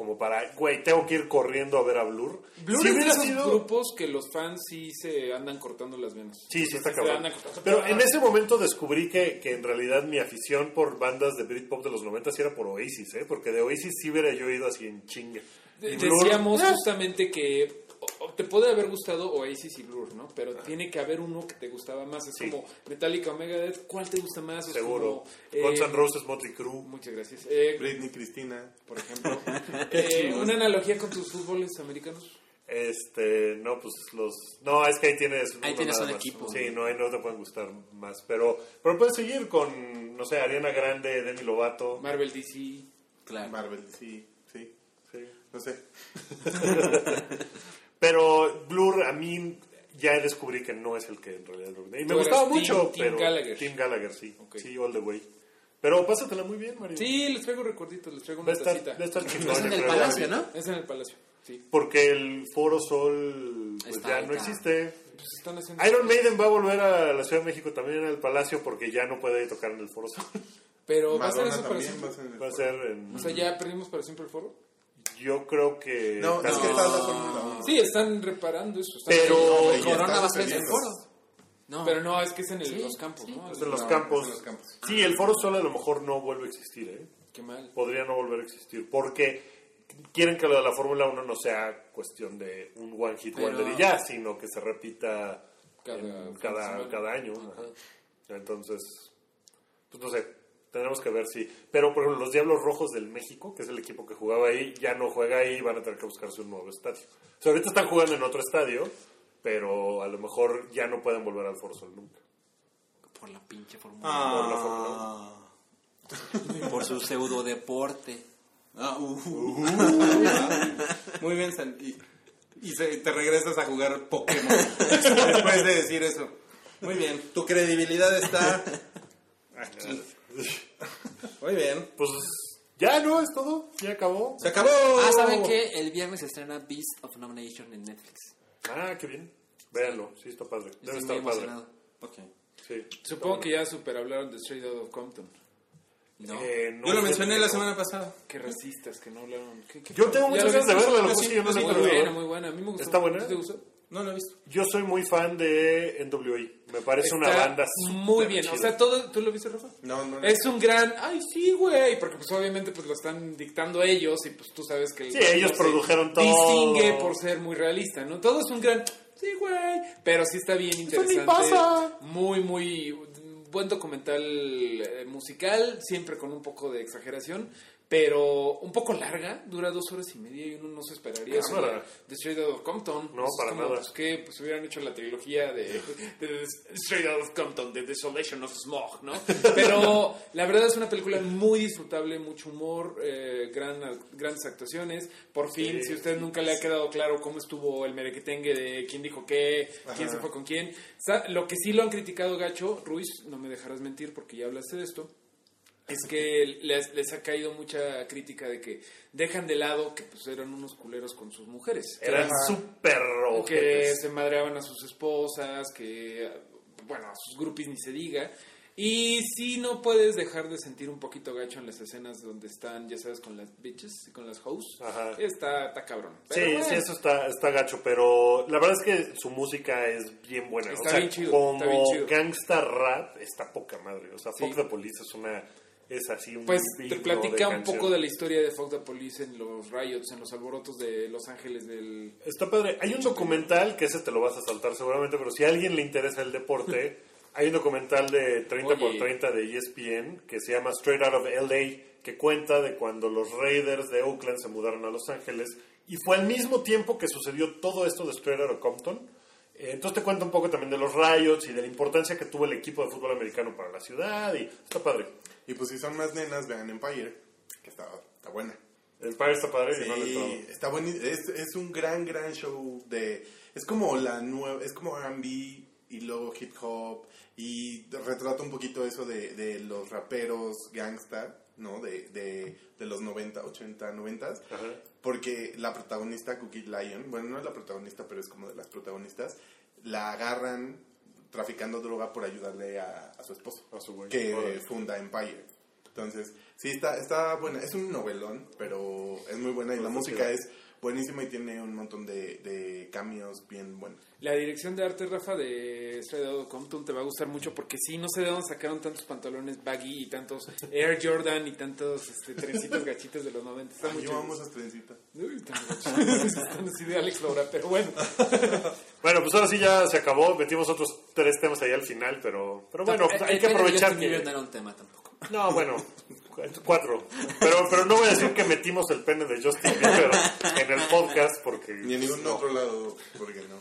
como para, güey, tengo que ir corriendo a ver a Blur. Blur Si es de hubiera esos sido- grupos que los fans sí se andan cortando las venas. Sí, sí, está cabrón. Pero en ese momento descubrí que, que en realidad mi afición por bandas de Britpop de los 90 sí era por Oasis, ¿eh? Porque de Oasis sí hubiera yo ido así en chinga. Blur- Decíamos Ah, justamente que te puede haber gustado Oasis y Blur, ¿no? Pero tiene que haber uno que te gustaba más. Es Sí. como Metallica o Megadeth. ¿Cuál te gusta más? Es Seguro. como, eh, Guns N' Roses, Motley Crue. Muchas gracias. Eh, Britney Cristina, por ejemplo. eh, una analogía con tus fútboles americanos. Este, no, pues los... No, es que ahí tienes... Ahí tienes un más. equipo. Sí, no, ahí no te pueden gustar más. Pero, pero puedes seguir con, no sé, Ariana Grande, Demi Lovato. Marvel DC. Claro. Marvel, sí, sí. Sí. No sé. Pero Blur a mí ya descubrí que no es el que en realidad... Y me gustaba mucho, Team- pero... Gallagher. Team Gallagher, sí. Sí, all the way. Pero pásatela muy bien, Mario. Sí, les traigo recuerditos, les traigo una estar, tacita. va a estar chingón, Es en el creo. Palacio, ¿no? Es en el Palacio, sí. Porque el Foro Sol pues Está ya no existe. Pues. Iron Maiden va a volver a la Ciudad de México también en el Palacio porque ya no puede tocar en el Foro Sol. Pero va a ser eso para siempre. va a Va ser en... O sea, ya perdimos para siempre el foro. Yo creo que... No, es que está la Fórmula 1. Sí, están reparando eso. están- Pero... No, ya Corona está va a ser el sucediendo. foro. No. Pero no, es que es en el- Sí, los campos, sí. ¿no? Es en los No, campos. en los campos. Sí, el Foro Sol a lo mejor no vuelve a existir, ¿eh? Qué mal. Podría no volver a existir. Porque quieren que lo de la Fórmula 1 no sea cuestión de un one hit Pero- wonder y ya, sino que se repita Cada en- cada año. ajá. Entonces, pues no sé, tenemos que ver si... Pero, por ejemplo, los Diablos Rojos del México, que es el equipo que jugaba ahí, ya no juega ahí y van a tener que buscarse un nuevo estadio. O sea, ahorita están jugando en otro estadio, pero a lo mejor ya no pueden volver al Foro Sol nunca. Por la pinche fórmula. Ah. Por su pseudo deporte. Ah, uh. Muy bien, San. Y, y se- te regresas a jugar Pokémon después de decir eso. Muy bien, tu credibilidad está aquí. Muy bien. Pues ya, ¿no? Es todo. Ya acabó. Se acabó. Ah, ¿saben qué? El viernes se estrena Beast of No Nation en Netflix. Ah, qué bien. Véanlo, sí, está padre. Debe Estoy muy estar padre. emocionado. Ok. Sí. Supongo que ya super hablaron de Straight Out of Compton. No. Eh, no, Yo lo mencioné la semana pasada. Qué racistas que no hablaron. ¿Qué- qué- Yo tengo ¿Ya muchas ganas de verla, lo Sí, puse yo no sé sí, Muy buena, muy buena. A mí me gustó. ¿Está buena? ¿Te gustó? No lo he visto. Yo soy muy fan de NWA. Me parece una banda muy bien. chida. O sea, todo, ¿tú lo viste, Rafa? No, no. Es un gran, ay sí, güey, porque pues obviamente pues lo están dictando ellos y pues tú sabes que el Sí, ellos se produjeron todo. Distingue por ser muy realista, ¿no? Todo es un gran, sí, güey, pero sí está bien ni interesante. pasa. Muy, muy buen documental eh, musical, siempre con un poco de exageración, pero un poco larga, dura dos horas y media y uno no se esperaría de, de Straight Out of Compton. No, Pues, para como, nada. Pues que pues hubieran hecho la trilogía de, de Straight Out of Compton, The Desolation of Smog, ¿no? Pero la verdad es una película muy disfrutable, mucho humor, eh, gran, grandes actuaciones. Por fin, Sí, si a usted nunca le ha quedado claro cómo estuvo el merequetengue de quién dijo qué, quién se fue con quién. Lo que sí lo han criticado, Gacho, Ruiz, no me dejarás mentir porque ya hablaste de esto. Es que les, les ha caído mucha crítica de que dejan de lado que pues eran unos culeros con sus mujeres. Eran súper que ojetes. se madreaban a sus esposas, que, bueno, a sus groupies ni se diga. Y sí no puedes dejar de sentir un poquito gacho en las escenas donde están, ya sabes, con las bitches y con las hoes. Ajá. Está, está cabrón. Sí, bueno, sí, eso está, está gacho, pero la verdad es que su música es bien buena. Está o sea, bien chido, como está bien chido. gangsta rap está poca madre. O sea, Sí. Fox the Police es una... Es así un Pues te platica un poco de la historia de Fuck the Police en los riots, en los alborotos de Los Ángeles del... Está padre. Hay un documental, que ese te lo vas a saltar seguramente, pero si a alguien le interesa el deporte, hay un documental de 30 por Oye. 30 de ESPN que se llama Straight Out of LA, que cuenta de cuando los Raiders de Oakland se mudaron a Los Ángeles y fue al mismo tiempo que sucedió todo esto de Straight Out of Compton. Eh, Entonces te cuenta un poco también de los riots y de la importancia que tuvo el equipo de fútbol americano para la ciudad y está padre. Y pues si son más nenas, vean Empire, que está, está buena. El padre está padre y no Sí, probado. está. Es, es un gran, gran show de... Es como la nueva... Es como R&B y luego hip hop y retrata un poquito eso de, de los raperos gangsta, ¿no? De, de, de los 90, 80, 90. Ajá. Porque la protagonista, Cookie Lion, bueno, no es la protagonista, pero es como de las protagonistas, la agarran traficando droga por ayudarle a, a su esposo, A su güey. que funda Empire. Entonces, sí, está, está buena. Es un novelón, pero es muy buena y la música es buenísima y tiene un montón de, de cambios bien buenos. La dirección de arte, Rafa, de Outta Compton te va a gustar mucho porque sí, no sé de dónde sacaron tantos pantalones baggy y tantos Air Jordan y tantos este, trencitos gachitos de los 90. Está Ay, yo amo esas trencitas. Uy, están gachitos. Están así de Alex Laura, pero bueno. Bueno, pues ahora sí ya se acabó. Metimos otros tres temas ahí al final, pero, pero bueno, pues hay que aprovechar que... no era un tema tampoco. No, bueno, cuatro. Pero, pero no voy a decir que metimos el pene de Justin Bieber en el podcast porque... Ni en ningún no. otro lado, porque no.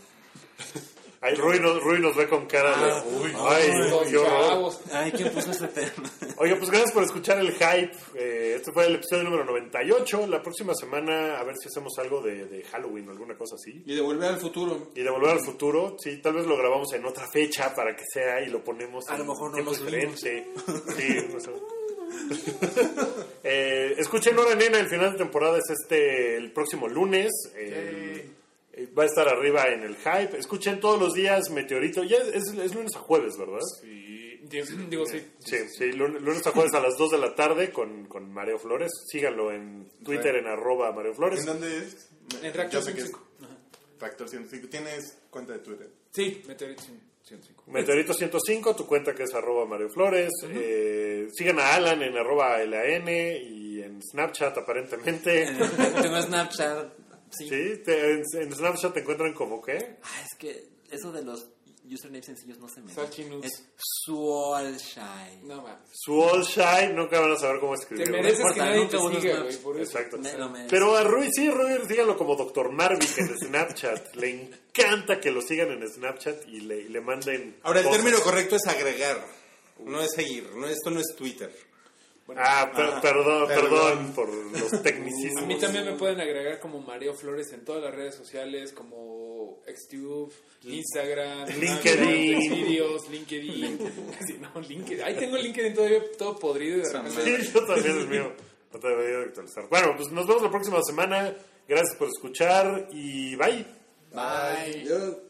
Ay, Rui, nos, Rui nos ve con cara de... Uy, ay, Ay, qué. Ay, ¿quién puso este tema? Oiga, pues gracias por escuchar el hype. Eh, este fue el episodio número 98. La próxima semana a ver si hacemos algo de, de Halloween o alguna cosa así. Y de volver al futuro. Y de volver al futuro, sí, tal vez lo grabamos en otra fecha para que sea y lo ponemos A en lo mejor no tiempo diferente. Sí, no sé. Eh, escuchen Hora Nena, el final de temporada es este el próximo lunes. eh, va a estar arriba en el hype. Escuchen todos los días Meteorito. Ya es, es- es lunes a jueves, ¿verdad? Y, digo, digo, sí. Sí, sí, lun- lunes a jueves a las 2 de la tarde con, con Mareo Flores. Síganlo en Twitter en arroba Mareo Flores. ¿En dónde es? En Reactor 105. Reactor 105. ¿Tienes cuenta de Twitter? Sí, Meteorito 105. Meteorito 105, tu cuenta que es arroba Mario Flores. Eh, sigan a Alan en arroba LAN y en en Snapchat aparentemente. Tengo Snapchat. Sí. Sí, te- en, en Snapchat te encuentran como qué? Ah, es que eso de los usernames sencillos no se me da. Salchinuts. Es Suolshai. No mames. Suolshai, nunca van a saber cómo Te escribirlo. mereces importa, que nadie te siga, güey, por eso. Exacto. Me lo merezco. Pero a Rui, sí, Rui, díganlo como Dr. Marvick en Snapchat. le encanta que lo sigan en Snapchat y le, y le manden. Ahora, el término correcto es agregar, no es seguir. No, esto no es Twitter. Ah, per- perdón, Perdón. perdón por los tecnicismos. A mí también me pueden agregar como Mareo Flores en todas las redes sociales, como Xtube, Instagram, LinkedIn. Videos, LinkedIn. Sí, no, LinkedIn. Ahí tengo el LinkedIn todavía todo podrido y de repente... Sí, yo también el mío. No te actualizar. Bueno, pues nos vemos la próxima semana. Gracias por escuchar y bye. Bye.